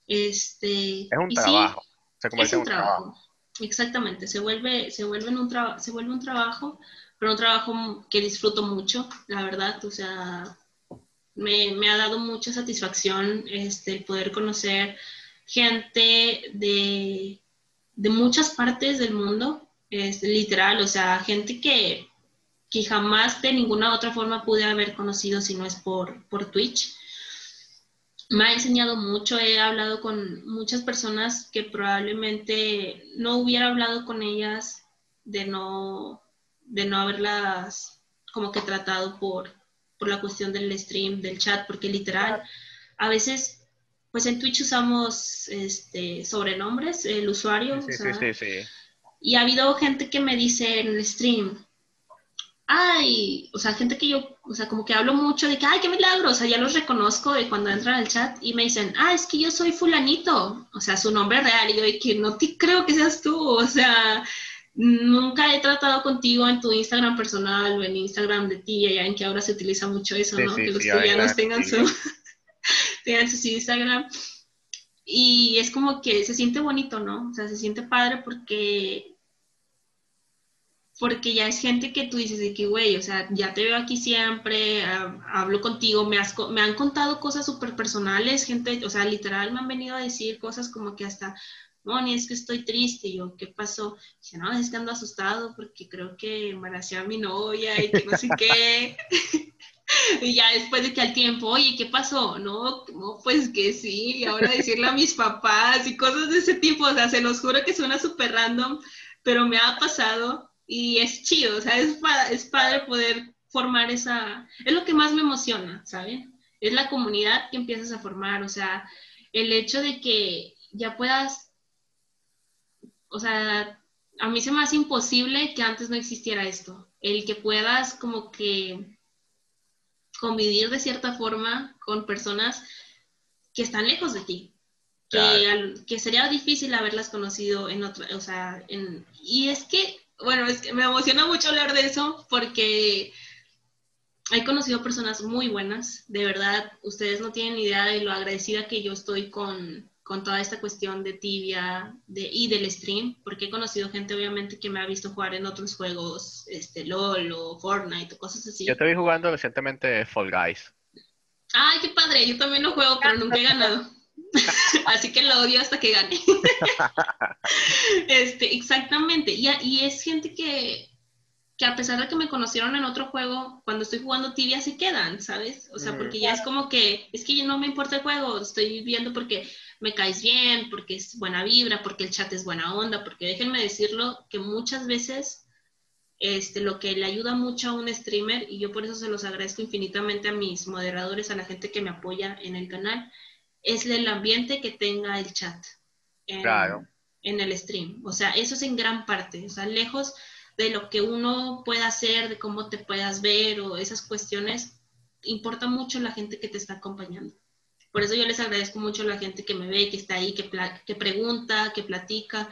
Este, es un trabajo. es un, trabajo. Exactamente, se vuelve, se vuelve un se vuelve un trabajo pero un trabajo que disfruto mucho, la verdad, o sea, me, me ha dado mucha satisfacción este, poder conocer gente de, de muchas partes del mundo, es literal, o sea, gente que, que jamás de ninguna otra forma pude haber conocido si no es por, por Twitch. me ha enseñado mucho, he hablado con muchas personas que probablemente no hubiera hablado con ellas de no, de no haberlas como que tratado por, por la cuestión del stream, del chat, porque literal, a veces, pues en Twitch usamos este, sobrenombres, el usuario. Sí, sí, sí, Y ha habido gente que me dice en el stream, ay, o sea, gente que yo, o sea, como que hablo mucho de que, ay, qué milagro, o sea, ya los reconozco de cuando entran al chat y me dicen, ah, es que yo soy fulanito, o sea, su nombre real, y yo, y que no te creo que seas tú, o sea, nunca he tratado contigo en tu Instagram personal o en Instagram de ti, ya en que ahora se utiliza mucho eso, ¿no? que los estudiantes tengan, su, tengan sus Instagram. Y es como que se siente bonito, ¿no? O sea, se siente padre porque porque ya es gente que tú dices de que, güey, o sea, ya te veo aquí siempre, hablo contigo, me, has, me han contado cosas súper personales, gente, o sea, literal me han venido a decir cosas como que hasta, Moni, es que estoy triste, yo, ¿qué pasó? Dice, no, es que ando asustado porque creo que embaracé a mi novia y que no sé qué. y ya después de que al tiempo, oye, ¿qué pasó? No, no, pues que sí, y ahora decirle a mis papás y cosas de ese tipo, o sea, se los juro que suena súper random, pero me ha pasado y es chido, o sea, es, es padre poder formar esa, es lo que más me emociona, ¿saben? Es la comunidad que empiezas a formar, o sea, el hecho de que ya puedas, o sea, a mí se me hace imposible que antes no existiera esto, el que puedas como que convivir de cierta forma con personas que están lejos de ti, que, que sería difícil haberlas conocido en otra, o sea, en, y es que bueno, es que me emociona mucho hablar de eso porque he conocido personas muy buenas, de verdad, ustedes no tienen idea de lo agradecida que yo estoy con, toda esta cuestión de tibia de, y del stream, porque he conocido gente obviamente que me ha visto jugar en otros juegos, este, LOL o Fortnite o cosas así. Yo te vi jugando recientemente Fall Guys. Ay, qué padre, yo también lo juego, pero nunca he ganado. Así que lo odio hasta que gane. este, exactamente. Y, y, es gente que, que a pesar de que me conocieron en otro juego, cuando estoy jugando tibia se quedan, ¿sabes? O sea, mm. porque ya es como que, es que no me importa el juego, estoy viendo porque me caes bien, porque es buena vibra, porque el chat es buena onda, porque déjenme decirlo que muchas veces este, lo que le ayuda mucho a un streamer, y yo por eso se los agradezco infinitamente a mis moderadores, a la gente que me apoya en el canal, es el ambiente que tenga el chat en, el stream. O sea, eso es en gran parte, o sea, lejos de lo que uno pueda hacer, de cómo te puedas ver o esas cuestiones, importa mucho la gente que te está acompañando. Por eso yo les agradezco mucho a la gente que me ve, que está ahí, que, que pregunta, que platica,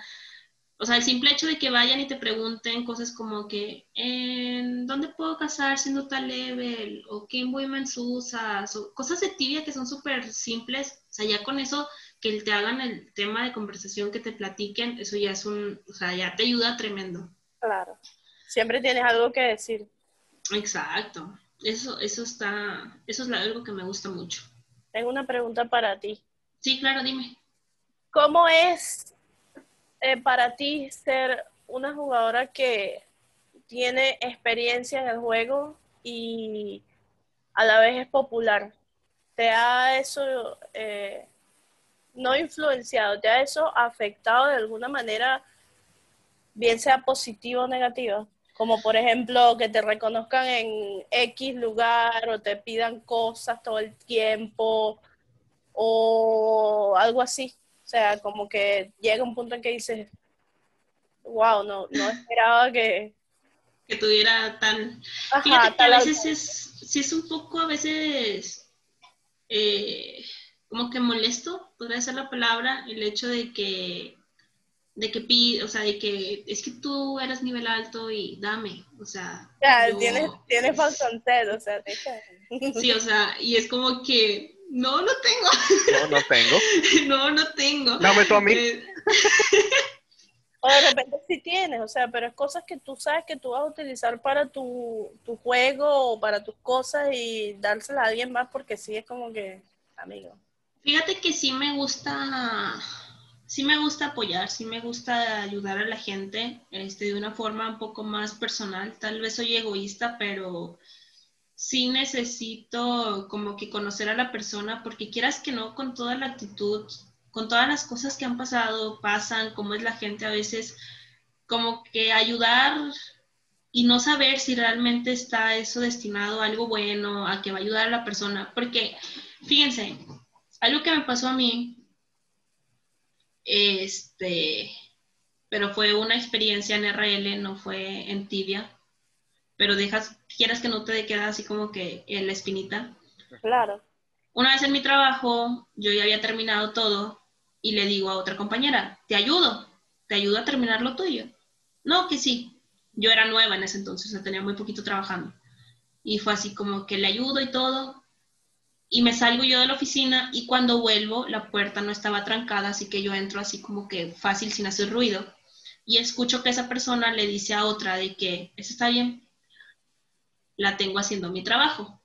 o sea, el simple hecho de que vayan y te pregunten cosas como que, ¿en dónde puedo casar siendo tal level? ¿O qué Women's usas? O cosas de tibia que son súper simples. O sea, ya con eso, que te hagan el tema de conversación, que te platiquen, eso ya es un, o sea, ya te ayuda tremendo. Claro. Siempre tienes algo que decir. Exacto. Eso, eso está, eso es algo que me gusta mucho. Tengo una pregunta para ti. Sí, claro, dime. ¿Cómo es eh, para ti ser una jugadora que tiene experiencia en el juego y a la vez es popular? ¿Te ha eso eh, no influenciado, te ha eso afectado de alguna manera, bien sea positivo o negativo? Como por ejemplo que te reconozcan en X lugar o te pidan cosas todo el tiempo o algo así. O sea, como que llega un punto en que dices, wow, no, no esperaba que... Que tuviera tan... Fíjate que a veces es, sí es un poco, a veces, eh, como que molesto, podría ser la palabra, el hecho de que de que pide, o sea, de que es que tú eres nivel alto y dame, o sea. Ya, tienes, tienes o sea, Sí, o sea, y es como que no, no tengo. No, no tengo. no, no tengo. Dame tú a mí. Eh, o de repente sí tienes, o sea, pero es cosas que tú sabes que tú vas a utilizar para tu, tu juego o para tus cosas y dárselas a alguien más porque sí es como que, amigo. Fíjate que sí me gusta, sí me gusta apoyar, sí me gusta ayudar a la gente este, de una forma un poco más personal. Tal vez soy egoísta, pero sí necesito como que conocer a la persona, porque quieras que no, con toda la actitud, con todas las cosas que han pasado, pasan, como es la gente a veces, como que ayudar y no saber si realmente está eso destinado a algo bueno, a que va a ayudar a la persona, porque fíjense, algo que me pasó a mí, este, pero fue una experiencia en RL, no fue en tibia, pero dejas, quieras que no te queda así como que en la espinita. Claro. Una vez en mi trabajo, yo ya había terminado todo y le digo a otra compañera, te ayudo, te ayudo a terminar lo tuyo. No, que sí. Yo era nueva en ese entonces, o tenía muy poquito trabajando. Y fue así como que le ayudo y todo. Y me salgo yo de la oficina y cuando vuelvo la puerta no estaba trancada, así que yo entro así como que fácil sin hacer ruido. Y escucho que esa persona le dice a otra de que, eso está bien, la tengo haciendo mi trabajo.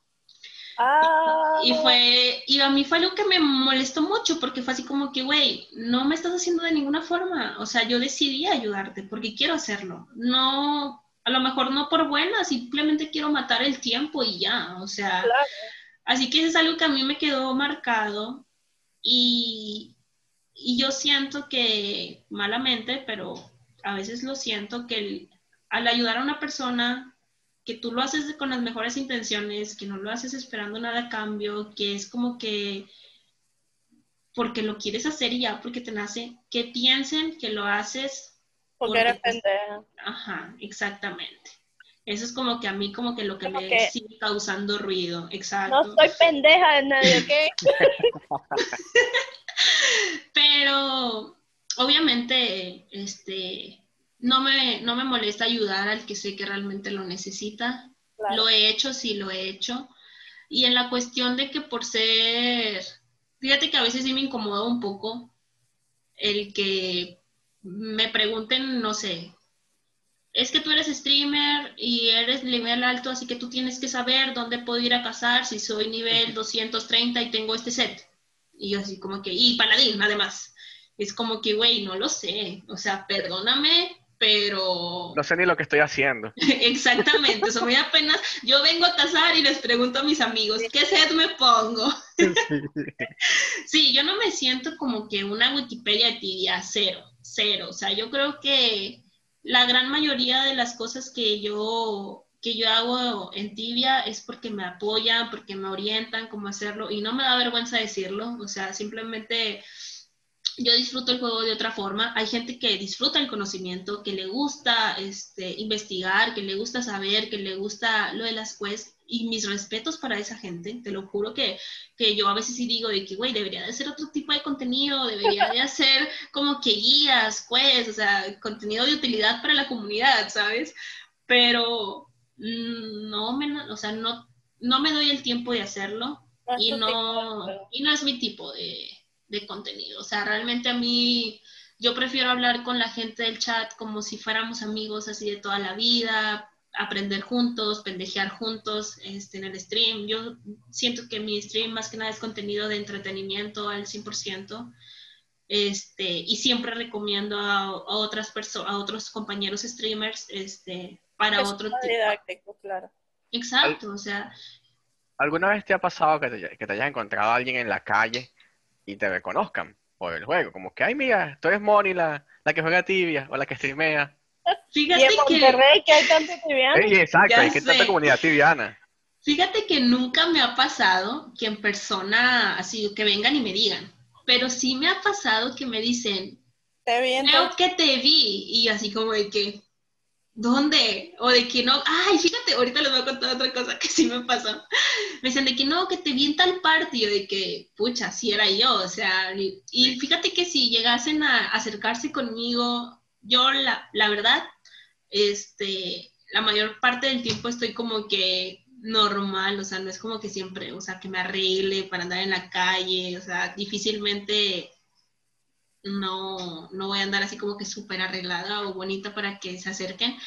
Ah. Y fue, y a mí fue algo que me molestó mucho porque fue así como que, güey, no me estás haciendo de ninguna forma. O sea, yo decidí ayudarte porque quiero hacerlo. No, a lo mejor no por buena, simplemente quiero matar el tiempo y ya. O sea, así que eso es algo que a mí me quedó marcado y, y yo siento que malamente, pero a veces lo siento que al ayudar a una persona que tú lo haces con las mejores intenciones, que no lo haces esperando nada a cambio, que es como que porque lo quieres hacer y ya porque te nace, que piensen que lo haces porque, eres pendeja. Ajá, exactamente. Eso es como que a mí como que lo que me sigue causando ruido, exacto. No soy pendeja de nadie, ¿ok? Pero obviamente, este, no me, no me molesta ayudar al que sé que realmente lo necesita. Lo he hecho, sí lo he hecho. Y en la cuestión de que por ser, fíjate que a veces sí me incomoda un poco el que me pregunten, no sé, es que tú eres streamer y eres nivel alto, así que tú tienes que saber dónde puedo ir a cazar si soy nivel 230 y tengo este set. Y yo así como que, y paladín además. Es como que, güey, no lo sé. O sea, perdóname, pero... No sé ni lo que estoy haciendo. Exactamente, eso muy apenas, yo vengo a cazar y les pregunto a mis amigos, ¿qué set me pongo? sí, yo no me siento como que una Wikipedia tibia, cero, cero, o sea, yo creo que la gran mayoría de las cosas que yo que yo hago en tibia es porque me apoyan, porque me orientan cómo hacerlo y no me da vergüenza decirlo, o sea, simplemente yo disfruto el juego de otra forma. Hay gente que disfruta el conocimiento, que le gusta este, investigar, que le gusta saber, que le gusta lo de las quests. Y mis respetos para esa gente, te lo juro que, que yo a veces sí digo de que, güey, debería de hacer otro tipo de contenido, debería de hacer como que guías, quests, o sea, contenido de utilidad para la comunidad, ¿sabes? Pero mm, no me, o sea, no, no me doy el tiempo de hacerlo y no, y no es mi tipo de, de contenido. O sea, realmente a mí, yo prefiero hablar con la gente del chat como si fuéramos amigos así de toda la vida, aprender juntos, pendejear juntos este, en el stream. Yo siento que mi stream más que nada es contenido de entretenimiento al 100%. Este, y siempre recomiendo a, otras personas, a otros compañeros streamers, este, para otro tipo. claro. Exacto, o sea. ¿Alguna vez te ha pasado que te, que te hayas encontrado a alguien en la calle y te reconozcan por el juego. Como que, ay, mira, tú eres Moni, la, la que juega tibia o la que streamea. Fíjate y en Monterrey que, hay tanta tibiana. Sí, exacto, hay que tanta comunidad tibiana. Fíjate que nunca me ha pasado que en persona, así, que vengan y me digan. Pero sí me ha pasado que me dicen, te vi creo que te vi. Y así como de que, ¿dónde? O de que no, ay, fíjate, ahorita les voy a contar otra cosa que sí me pasó. Me dicen de que no, que te vi en tal partido, de que, pucha, sí era yo, o sea, y, fíjate que si llegasen a acercarse conmigo, yo la, la verdad, este, la mayor parte del tiempo estoy como que normal, o sea, no es como que siempre, o sea, que me arregle para andar en la calle, o sea, difícilmente no, no voy a andar así como que súper arreglada o bonita para que se acerquen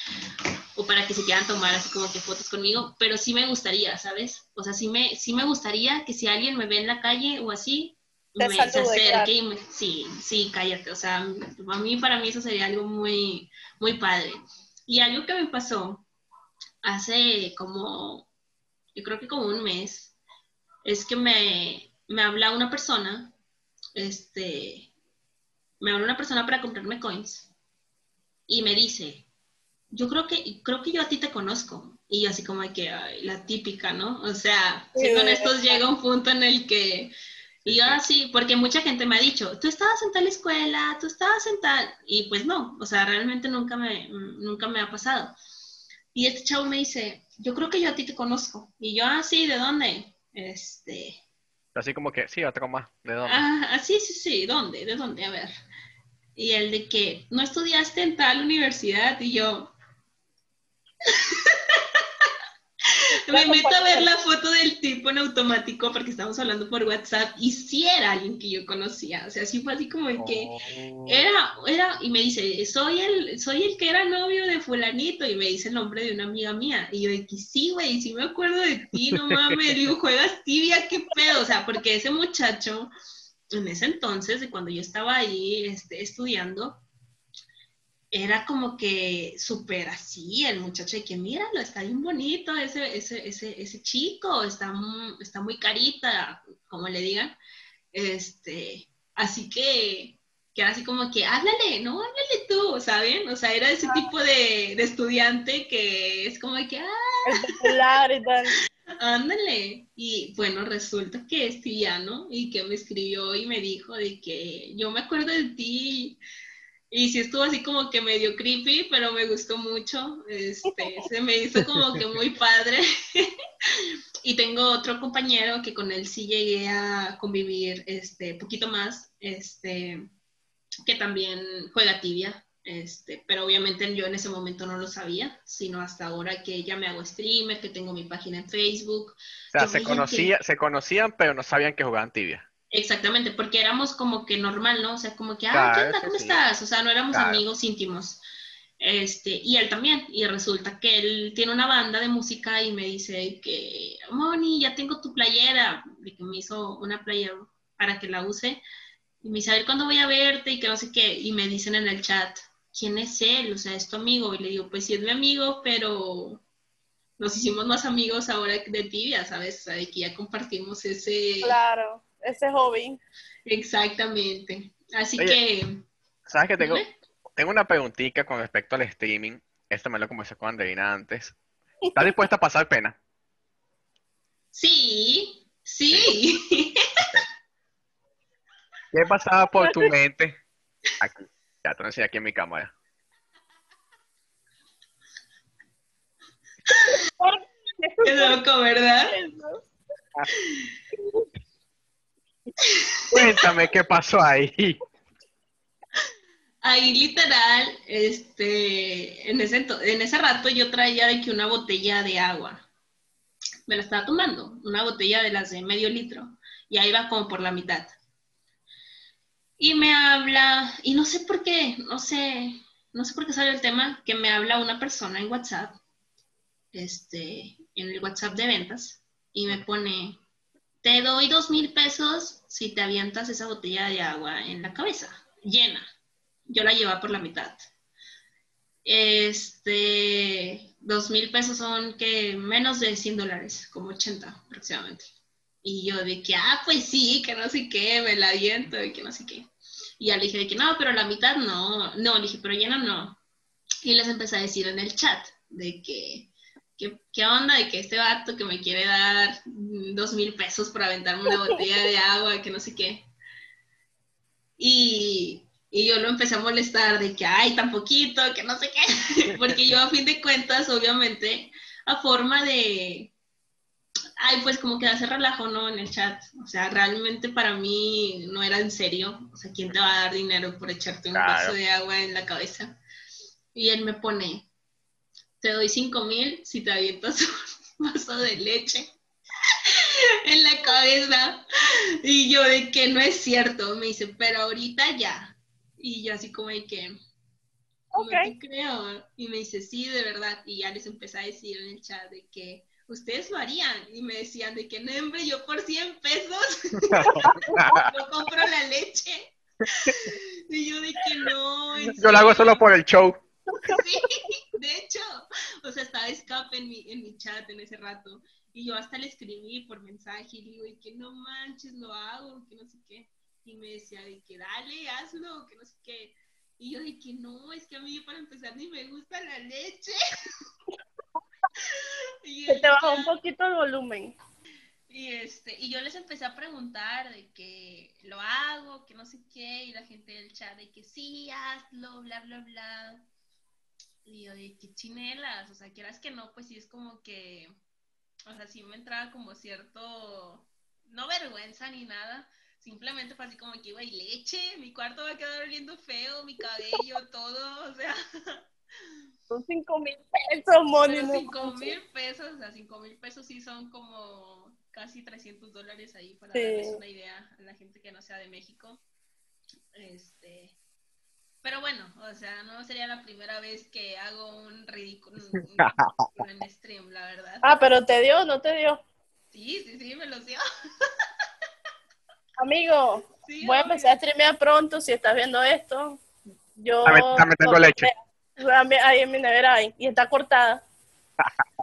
o para que se quieran tomar así como que fotos conmigo, pero sí me gustaría, ¿sabes? O sea, sí me, sí me gustaría que si alguien me ve en la calle o así, me se acerque y me, sí, sí, cállate, o sea, a mí para mí eso sería algo muy, muy padre. Y algo que me pasó hace como yo creo que como un mes, es que me, me habla una persona, este, me habla una persona para comprarme coins y me dice, yo creo que, creo que yo a ti te conozco. Y yo así como que, la típica, ¿no? O sea, si con estos llega un punto en el que, y yo así, porque mucha gente me ha dicho, tú estabas en tal escuela, tú estabas en tal, y pues no, o sea, realmente nunca me, nunca me ha pasado. Y este chavo me dice, yo creo que yo a ti te conozco. Y yo, ah, sí, ¿de dónde? Este... Así como que, sí, otro más, ¿de dónde? Ah, sí, sí, sí, ¿dónde? ¿De dónde? A ver. Y el de que, ¿no estudiaste en tal universidad? Y yo... me meto a ver la foto del tipo en automático porque estamos hablando por WhatsApp y sí era alguien que yo conocía, o sea, sí fue así como el que oh. era, era, y me dice, soy el, soy el que era novio de fulanito y me dice el nombre de una amiga mía. Y yo de que sí, güey, sí me acuerdo de ti, no mames, digo, juegas tibia, qué pedo, o sea, porque ese muchacho en ese entonces, de cuando yo estaba ahí este, estudiando, era como que súper así, el muchacho de que míralo, está bien bonito ese, ese, ese, ese chico, está, está muy carita, como le digan. Este, así que, que era así como que, háblale, no, háblale tú, ¿saben? O sea, era ese tipo de, de estudiante que es como que, ah, popular y tal. Ándale. Y bueno, resulta que es Tiano y que me escribió y me dijo de que yo me acuerdo de ti y sí estuvo así como que medio creepy, pero me gustó mucho. Este, se me hizo como que muy padre. y tengo otro compañero que con él sí llegué a convivir este poquito más, este, que también juega tibia. Este, pero obviamente yo en ese momento no lo sabía, sino hasta ahora que ya me hago streamer, que tengo mi página en Facebook. O sea, se, conocía, se conocían, pero no sabían que jugaban tibia. Exactamente, porque éramos como que normal, ¿no? O sea, como que, ah, ¿qué onda? ¿Cómo estás? O sea, no éramos amigos íntimos. Este, y él también, y resulta que él tiene una banda de música y me dice que, Moni, ya tengo tu playera, de que me hizo una playera para que la use, y me dice, a ver cuándo voy a verte y que no sé qué, y me dicen en el chat, ¿quién es él? O sea, es tu amigo, y le digo, pues sí es mi amigo, pero nos hicimos más amigos ahora de tibia, ¿sabes? O sea, de que ya compartimos ese... Claro ese hobby. Exactamente. Así que... ¿Sabes que tengo, tengo una preguntita con respecto al streaming? Esto me lo conversé con Andreina antes. ¿Estás dispuesta a pasar pena? Sí, sí. ¿Qué pasaba por tu mente? Aquí, ya te lo aquí en mi cámara. Qué loco, ¿verdad? Cuéntame qué pasó ahí. Ahí literal, este, en ese, en ese rato yo traía de que una botella de agua. Me la estaba tomando, una botella de las de medio litro. Y ahí va como por la mitad. Y me habla, y no sé por qué, no sé, no sé por qué sale el tema, que me habla una persona en WhatsApp, este, en el WhatsApp de ventas, y me pone, te doy dos mil pesos si te avientas esa botella de agua en la cabeza, llena. Yo la llevo por la mitad. Este, dos mil pesos son que menos de 100 dólares, como 80 aproximadamente. Y yo de que, ah, pues sí, que no sé qué, me la aviento y que no sé qué. Y ya le dije de que no, pero la mitad no, no, le dije, pero llena no. Y les empecé a decir en el chat de que, ¿qué, onda de que este vato que me quiere dar dos mil pesos por aventarme una botella de agua, que no sé qué? Y, y yo lo empecé a molestar de que, ay, tan poquito, que no sé qué, porque yo a fin de cuentas, obviamente, a forma de, ay, pues como que hace relajo, ¿no? En el chat. O sea, realmente para mí no era en serio. O sea, ¿quién te va a dar dinero por echarte un vaso de agua en la cabeza? Y él me pone, te doy cinco mil si te avientas un vaso de leche en la cabeza. Y yo de que no es cierto, me dice, pero ahorita ya. Y yo así como de que, ok. creo. Y me dice, sí, de verdad. Y ya les empecé a decir en el chat de que ustedes lo harían. Y me decían de que, no, hombre, yo por 100 pesos no compro la leche. Y yo de que no. Yo lo hago solo por el show. Sí, de hecho, o sea, estaba escape en mi, en mi chat en ese rato Y yo hasta le escribí por mensaje y digo, y que no manches, lo hago, que no sé qué. Y me decía de que dale, hazlo, que no sé qué. Y yo de que no, es que a mí para empezar ni me gusta la leche. y Se te bajó un poquito el volumen. Y, este, y yo les empecé a preguntar de que lo hago, que no sé qué, y la gente del chat de que sí, hazlo, bla, bla, bla. Y yo de que chinelas, o sea, quieras que no, pues sí es como que, o sea, sí me entraba como cierto, no vergüenza ni nada, simplemente fue así como que, güey, leche, mi cuarto va a quedar oliendo feo, mi cabello, todo, o sea. Son cinco mil pesos, Moni. cinco mil pesos, o sea, cinco mil pesos sí son como casi 300 dólares ahí para darles una idea a la gente que no sea de México. Este, pero bueno, o sea, no sería la primera vez que hago un ridículo en stream, la verdad. Ah, pero te dio, no te dio. Sí, sí, sí, me lo dio. Amigo, voy a empezar a streamear pronto si estás viendo esto. Yo también, tengo leche. Ahí en mi nevera hay, y está cortada.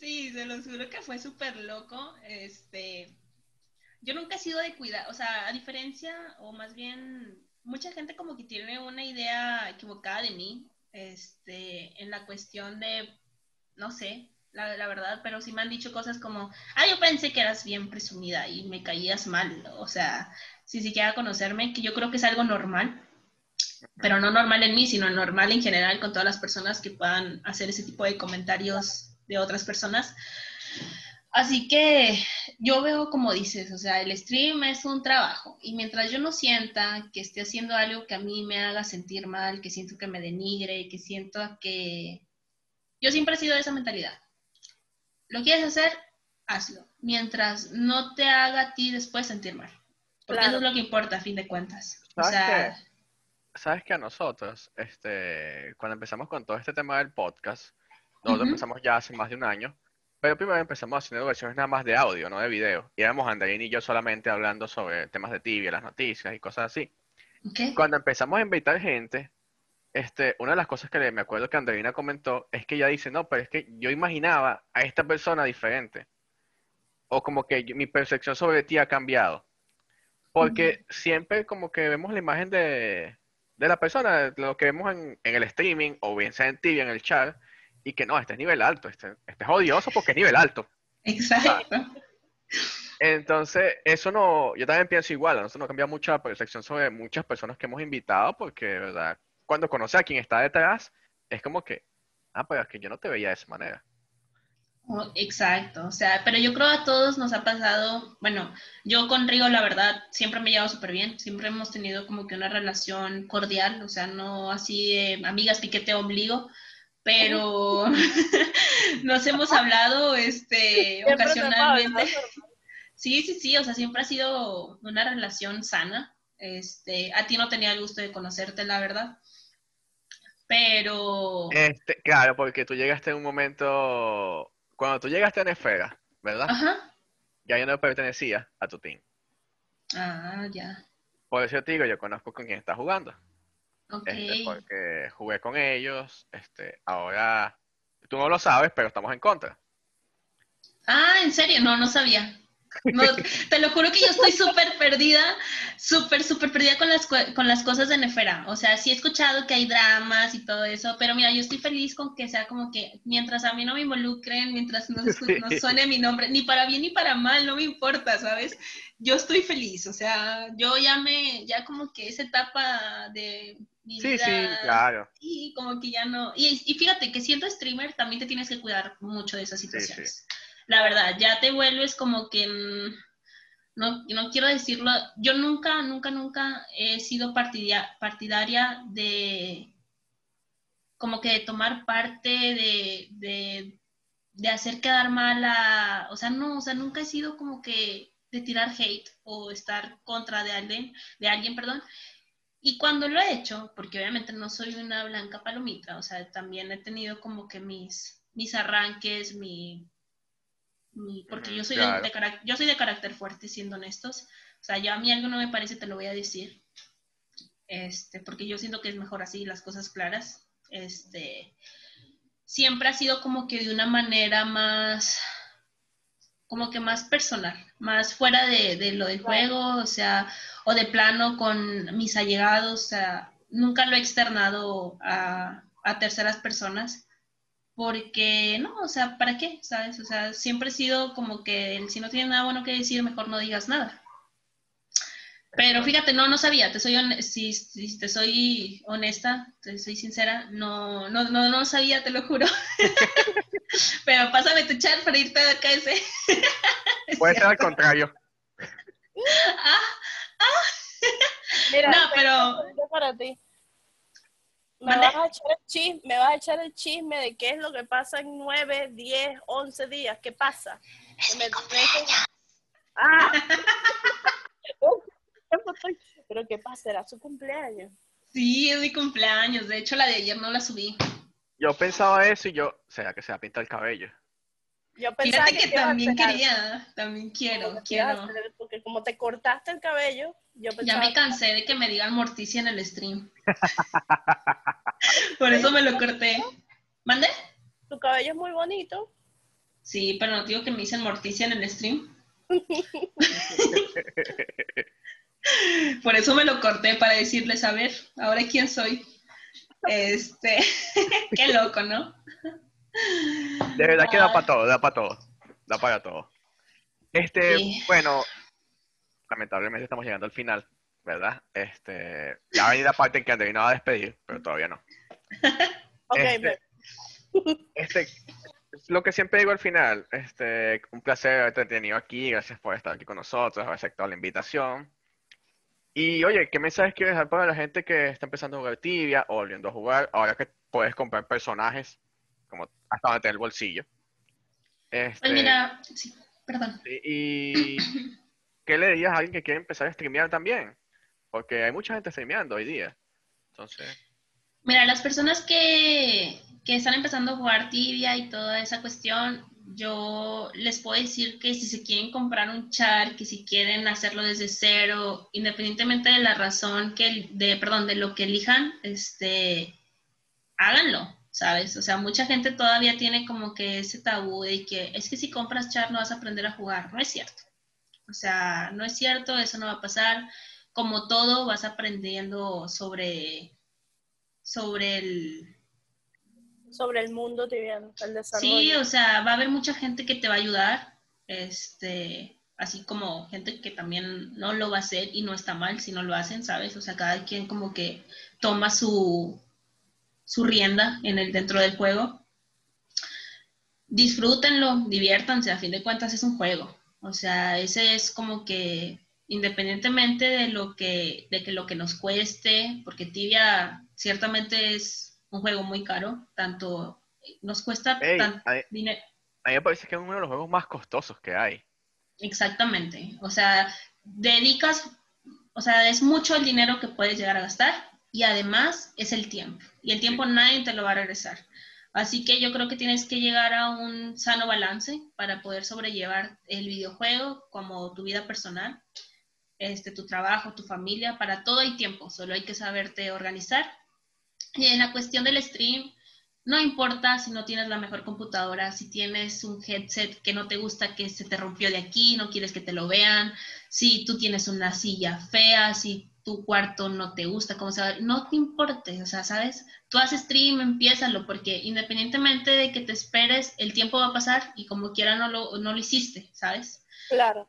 Sí, se lo juro que fue súper loco. Este, yo nunca he sido de cuidar, o sea, a diferencia, o más bien, mucha gente como que tiene una idea equivocada de mí, este, en la cuestión de, no sé, la, la, verdad, pero sí me han dicho cosas como, ah, yo pensé que eras bien presumida y me caías mal, o sea, si siquiera conocerme, que yo creo que es algo normal, pero no normal en mí, sino normal en general con todas las personas que puedan hacer ese tipo de comentarios de otras personas. Así que yo veo como dices, o sea, el stream es un trabajo y mientras yo no sienta que esté haciendo algo que a mí me haga sentir mal, que siento que me denigre, que siento que... Yo siempre he sido de esa mentalidad. Lo quieres hacer, hazlo, mientras no te haga a ti después sentir mal. Porque eso es lo que importa a fin de cuentas. O sea... ¿Sabes que a nosotros, este, cuando empezamos con todo este tema del podcast, nosotros empezamos ya hace más de un año, pero primero empezamos haciendo versiones nada más de audio, no de video. Y éramos Andreina y yo solamente hablando sobre temas de tibia, las noticias y cosas así. Cuando empezamos a invitar gente, este, una de las cosas que me acuerdo que Andreina comentó es que ella dice, no, pero es que yo imaginaba a esta persona diferente. O como que mi percepción sobre ti ha cambiado. Porque siempre como que vemos la imagen de, de la persona, lo que vemos en, en, el streaming, o bien sea en tibia, en el chat, y que no, este es nivel alto, este, este es odioso porque es nivel alto. Exacto. Entonces, eso no, yo también pienso igual, nosotros no cambia mucha percepción sobre muchas personas que hemos invitado, porque, ¿verdad? Cuando conoce a quien está detrás, es como que, ah, pero es que yo no te veía de esa manera. Oh, exacto, o sea, pero yo creo a todos nos ha pasado, bueno, yo con Rigo la verdad siempre me he llevado súper bien, siempre hemos tenido como que una relación cordial, o sea, no así de amigas piquete ombligo, pero nos hemos hablado este, ocasionalmente. Sí, sí, sí, o sea, siempre ha sido una relación sana. Este, a ti no tenía el gusto de conocerte, la verdad. Pero... Este, claro, porque tú llegaste en un momento, cuando tú llegaste a Nefera, ¿verdad? Ajá. Ya yo no pertenecía a tu team. Ah, ya. Por eso te digo, yo conozco con quién estás jugando. Este, porque jugué con ellos, este, ahora tú no lo sabes, pero estamos en contra. Ah, ¿en serio? No, no sabía. te lo juro que yo estoy súper perdida, súper, súper perdida con las, con las cosas de Nefera. O sea, sí he escuchado que hay dramas y todo eso, pero mira, yo estoy feliz con que sea como que mientras a mí no me involucren, mientras no, no suene mi nombre, ni para bien ni para mal, no me importa, ¿sabes? Yo estoy feliz, o sea, yo ya me, ya como que esa etapa de sí, sí, claro. Y como que ya no. Y, fíjate que siendo streamer también te tienes que cuidar mucho de esas situaciones. La verdad, ya te vuelves como que. Mm, no, no quiero decirlo. Yo nunca, nunca, nunca he sido partidaria de. Como que de tomar parte de, de, de hacer quedar mal a. O sea, no, o sea, nunca he sido como que de tirar hate o estar contra de alguien, de alguien, perdón. Y cuando lo he hecho, porque obviamente no soy una blanca palomita, o sea, también he tenido como que mis, mis arranques, mi, porque yo soy, de, yo soy de carácter fuerte, siendo honestos. O sea, yo a mí algo no me parece, te lo voy a decir. Este, porque yo siento que es mejor así, las cosas claras. Este, siempre ha sido como que de una manera más, como que más personal, más fuera de, lo del juego, o sea, o de plano con mis allegados, o sea, nunca lo he externado a, a terceras personas porque no, o sea, ¿para qué? ¿Sabes? O sea, siempre he sido como que si no tienes nada bueno que decir, mejor no digas nada. Pero fíjate, no, no sabía, te soy si, si, te soy honesta, te soy sincera, no, no, no, no sabía, te lo juro. pero pásame tu chat para irte a ese. Puede ser al contrario. ah, ah. Mira, no, pero... Para ti. Me vas, a echar el chisme, me vas a echar el chisme de qué es lo que pasa en 9, 10, 11 días. ¿Qué pasa? Es mi cumpleaños. Ah. Pero ¿qué pasa? ¿Era su cumpleaños? Sí, es mi cumpleaños. De hecho, la de ayer no la subí. Yo pensaba eso y yo, ¿será que se va a pintar el cabello? Yo pensaba Fíjate que, también quería, también quiero, quiero. porque como te cortaste el cabello, yo Ya me cansé de que me digan Morticia en el stream. Por eso me lo corté. ¿Mande? Tu cabello es muy bonito. Sí, pero no digo que me dicen Morticia en el stream. Por eso me lo corté para decirles, a ver, ahora quién soy. Este, qué loco, ¿no? De verdad que da para todo, da para todo, da para todo. Este, bueno, lamentablemente estamos llegando al final, ¿verdad? Este, ya va a venir la parte en que Andrés va a despedir, pero todavía no. este, este, lo que siempre digo al final, este, un placer haberte tenido aquí, gracias por estar aquí con nosotros, haber aceptado la invitación. Y oye, ¿qué mensajes quieres dar para la gente que está empezando a jugar tibia o volviendo a jugar, ahora que puedes comprar personajes como hasta donde el bolsillo? Este, pues mira, sí, perdón. Y, ¿qué le dirías a alguien que quiere empezar a streamear también? Porque hay mucha gente streameando hoy día. Entonces. Mira, las personas que, que están empezando a jugar tibia y toda esa cuestión, yo les puedo decir que si se quieren comprar un char, que si quieren hacerlo desde cero, independientemente de la razón que, de, perdón, de lo que elijan, este, háganlo, ¿sabes? O sea, mucha gente todavía tiene como que ese tabú de que es que si compras char no vas a aprender a jugar. No es cierto. O sea, no es cierto, eso no va a pasar. Como todo, vas aprendiendo sobre, sobre el, sobre el mundo tibiano, el desarrollo. Sí, o sea, va a haber mucha gente que te va a ayudar, este, así como gente que también no lo va a hacer y no está mal si no lo hacen, ¿sabes? O sea, cada quien como que toma su, su rienda en el, dentro del juego. Disfrútenlo, diviértanse, a fin de cuentas es un juego. O sea, ese es como que independientemente de lo que, de que lo que nos cueste, porque tibia ciertamente es un juego muy caro, tanto nos cuesta dinero. A mí me parece que es uno de los juegos más costosos que hay. Exactamente, o sea, dedicas, o sea, es mucho el dinero que puedes llegar a gastar y además es el tiempo, y el tiempo nadie te lo va a regresar. Así que yo creo que tienes que llegar a un sano balance para poder sobrellevar el videojuego como tu vida personal, este, tu trabajo, tu familia, para todo hay tiempo, solo hay que saberte organizar y en la cuestión del stream, no importa si no tienes la mejor computadora, si tienes un headset que no te gusta que se te rompió de aquí, no quieres que te lo vean, si tú tienes una silla fea, si tu cuarto no te gusta, cómo se va, no te importe, o sea, ¿sabes? Tú haces stream, empiézalo, porque independientemente de que te esperes, el tiempo va a pasar y como quiera no lo, no lo hiciste, ¿sabes? Claro.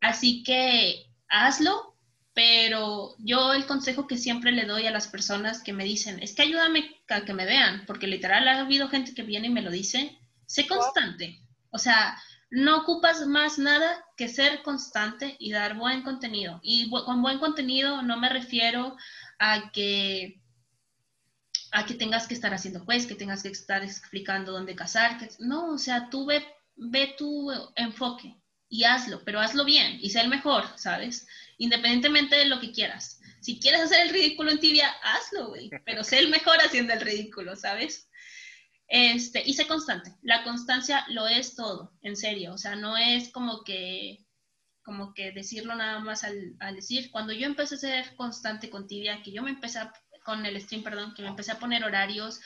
Así que hazlo, pero yo el consejo que siempre le doy a las personas que me dicen, es que ayúdame a que me vean, porque literal ha habido gente que viene y me lo dice, sé constante. O sea, no ocupas más nada que ser constante y dar buen contenido. Y con buen contenido no me refiero a que a que tengas que estar haciendo pues, que tengas que estar explicando dónde casar, que, no, o sea, tú ve, ve tu enfoque y hazlo, pero hazlo bien y sé el mejor, ¿sabes? Independientemente de lo que quieras. Si quieres hacer el ridículo en tibia, hazlo, güey, pero sé el mejor haciendo el ridículo, ¿sabes? Este, y sé constante. La constancia lo es todo, en serio. O sea, no es como que, como que decirlo nada más al, decir. Cuando yo empecé a ser constante con tibia, que yo me empecé con el stream, perdón, que me empecé a poner horarios,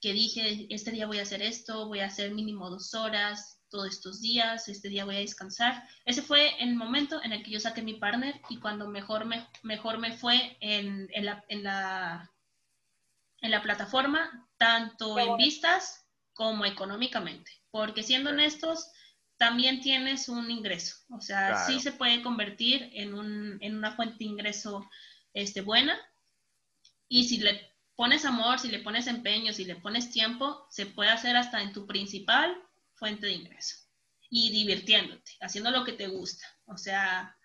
que dije, este día voy a hacer esto, voy a hacer mínimo dos horas, todos estos días, este día voy a descansar. Ese fue el momento en el que yo saqué mi partner y cuando mejor me, mejor me fue en, en, la, en, la, en la plataforma, tanto en vistas como económicamente. Porque siendo honestos, también tienes un ingreso. O sea, sí se puede convertir en, un, en una fuente de ingreso este, buena. Y si le pones amor, si le pones empeño, si le pones tiempo, se puede hacer hasta en tu principal fuente de ingreso. Y divirtiéndote, haciendo lo que te gusta. O sea,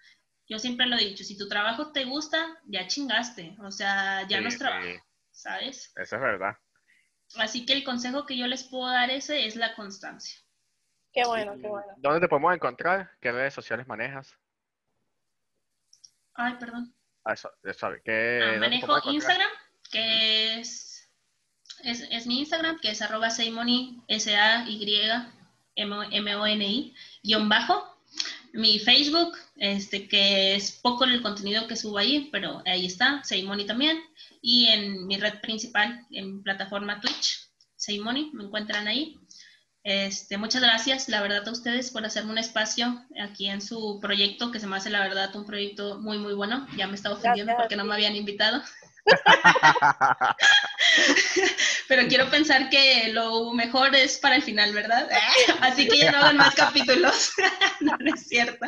yo siempre lo he dicho, si tu trabajo te gusta, ya chingaste. O sea, ya no es trabajo, ¿sabes? Eso es verdad. Así que el consejo que yo les puedo dar ese es la constancia. Qué bueno, qué bueno. ¿Dónde te podemos encontrar? ¿Qué redes sociales manejas? Ay, perdón. Ah, eso, eso, ¿qué, ah, manejo Instagram, que es, es, es, mi Instagram, que es arroba Seimoni, S-A-Y, M-O-N-I, guion bajo. Mi Facebook, este, que es poco el contenido que subo ahí, pero ahí está, Seimoni también. Y en mi red principal, en plataforma Twitch, Seimoni, me encuentran ahí. Este, muchas gracias, la verdad, a ustedes por hacerme un espacio aquí en su proyecto, que se me hace, la verdad, un proyecto muy, muy bueno. Ya me estaba ofendiendo porque no me habían invitado. Pero quiero pensar que lo mejor es para el final, ¿verdad? Así que ya no hagan más capítulos. no, es cierto.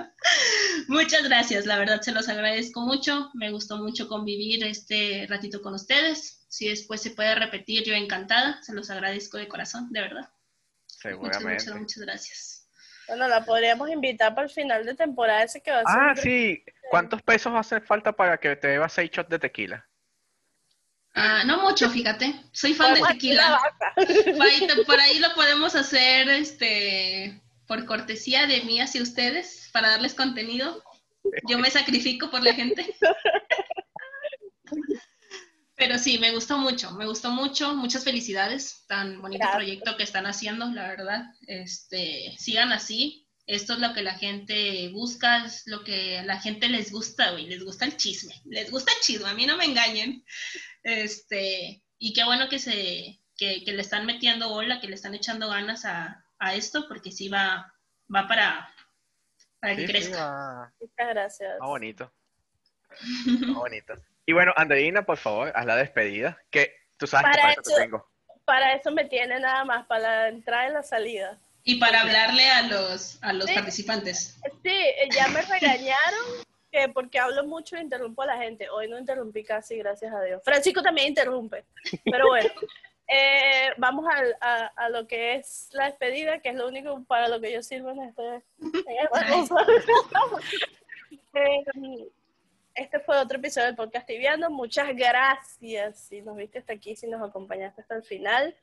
Muchas gracias, la verdad se los agradezco mucho. Me gustó mucho convivir este ratito con ustedes. Si después se puede repetir, yo encantada. Se los agradezco de corazón, de verdad. Seguramente. Muchas, muchas, gracias. Bueno, la podríamos invitar para el final de temporada ese que va a ser. Ah, sí. ¿Cuántos pesos hace falta para que te bebas seis shots de tequila? Ah, no mucho, fíjate. Soy fan de tequila. Por ahí, lo podemos hacer este por cortesía de mí hacia ustedes, para darles contenido. Yo me sacrifico por la gente. Pero sí, me gustó mucho, me gustó mucho. Muchas felicidades. Tan bonito proyecto que están haciendo, la verdad. Este, sigan así. Esto es lo que la gente busca, es lo que a la gente les gusta, güey. Les gusta el chisme. Les gusta el chisme, a mí no me engañen. Este, y qué bueno que se, que, le están metiendo bola, que le están echando ganas a, esto, porque sí va, va para, para que crezca. Muchas gracias. Ah, bonito. bonito. Y bueno, Andreina, por favor, haz la despedida, que tú sabes para que para eso, te tengo. Para eso me tiene nada más, para la entrada y la salida. Y para hablarle a los, a los participantes. Sí, ya me regañaron que porque hablo mucho interrumpo a la gente. Hoy no interrumpí casi, gracias a Dios. Francisco también interrumpe. Pero bueno, eh, vamos a, a, lo que es la despedida, que es lo único para lo que yo sirvo en este, en este fue otro episodio del podcast Tibiano. Muchas gracias si nos viste hasta aquí, si nos acompañaste hasta el final.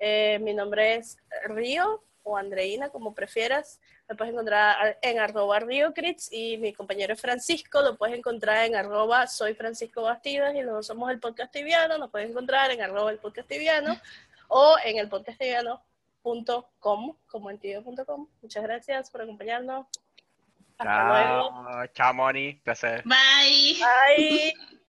Eh, mi nombre es Río o Andreina, como prefieras. Me puedes encontrar en arroba RioCrits y mi compañero Francisco, lo puedes encontrar en arroba soy Francisco Bastidas y luego somos el podcast tibiano, nos puedes encontrar en arroba el podcast tibiano o en el podcasttibiano.com, como en tibio.com. Muchas gracias por acompañarnos. Hasta luego. Chao, Moni. Placer. Bye. Bye.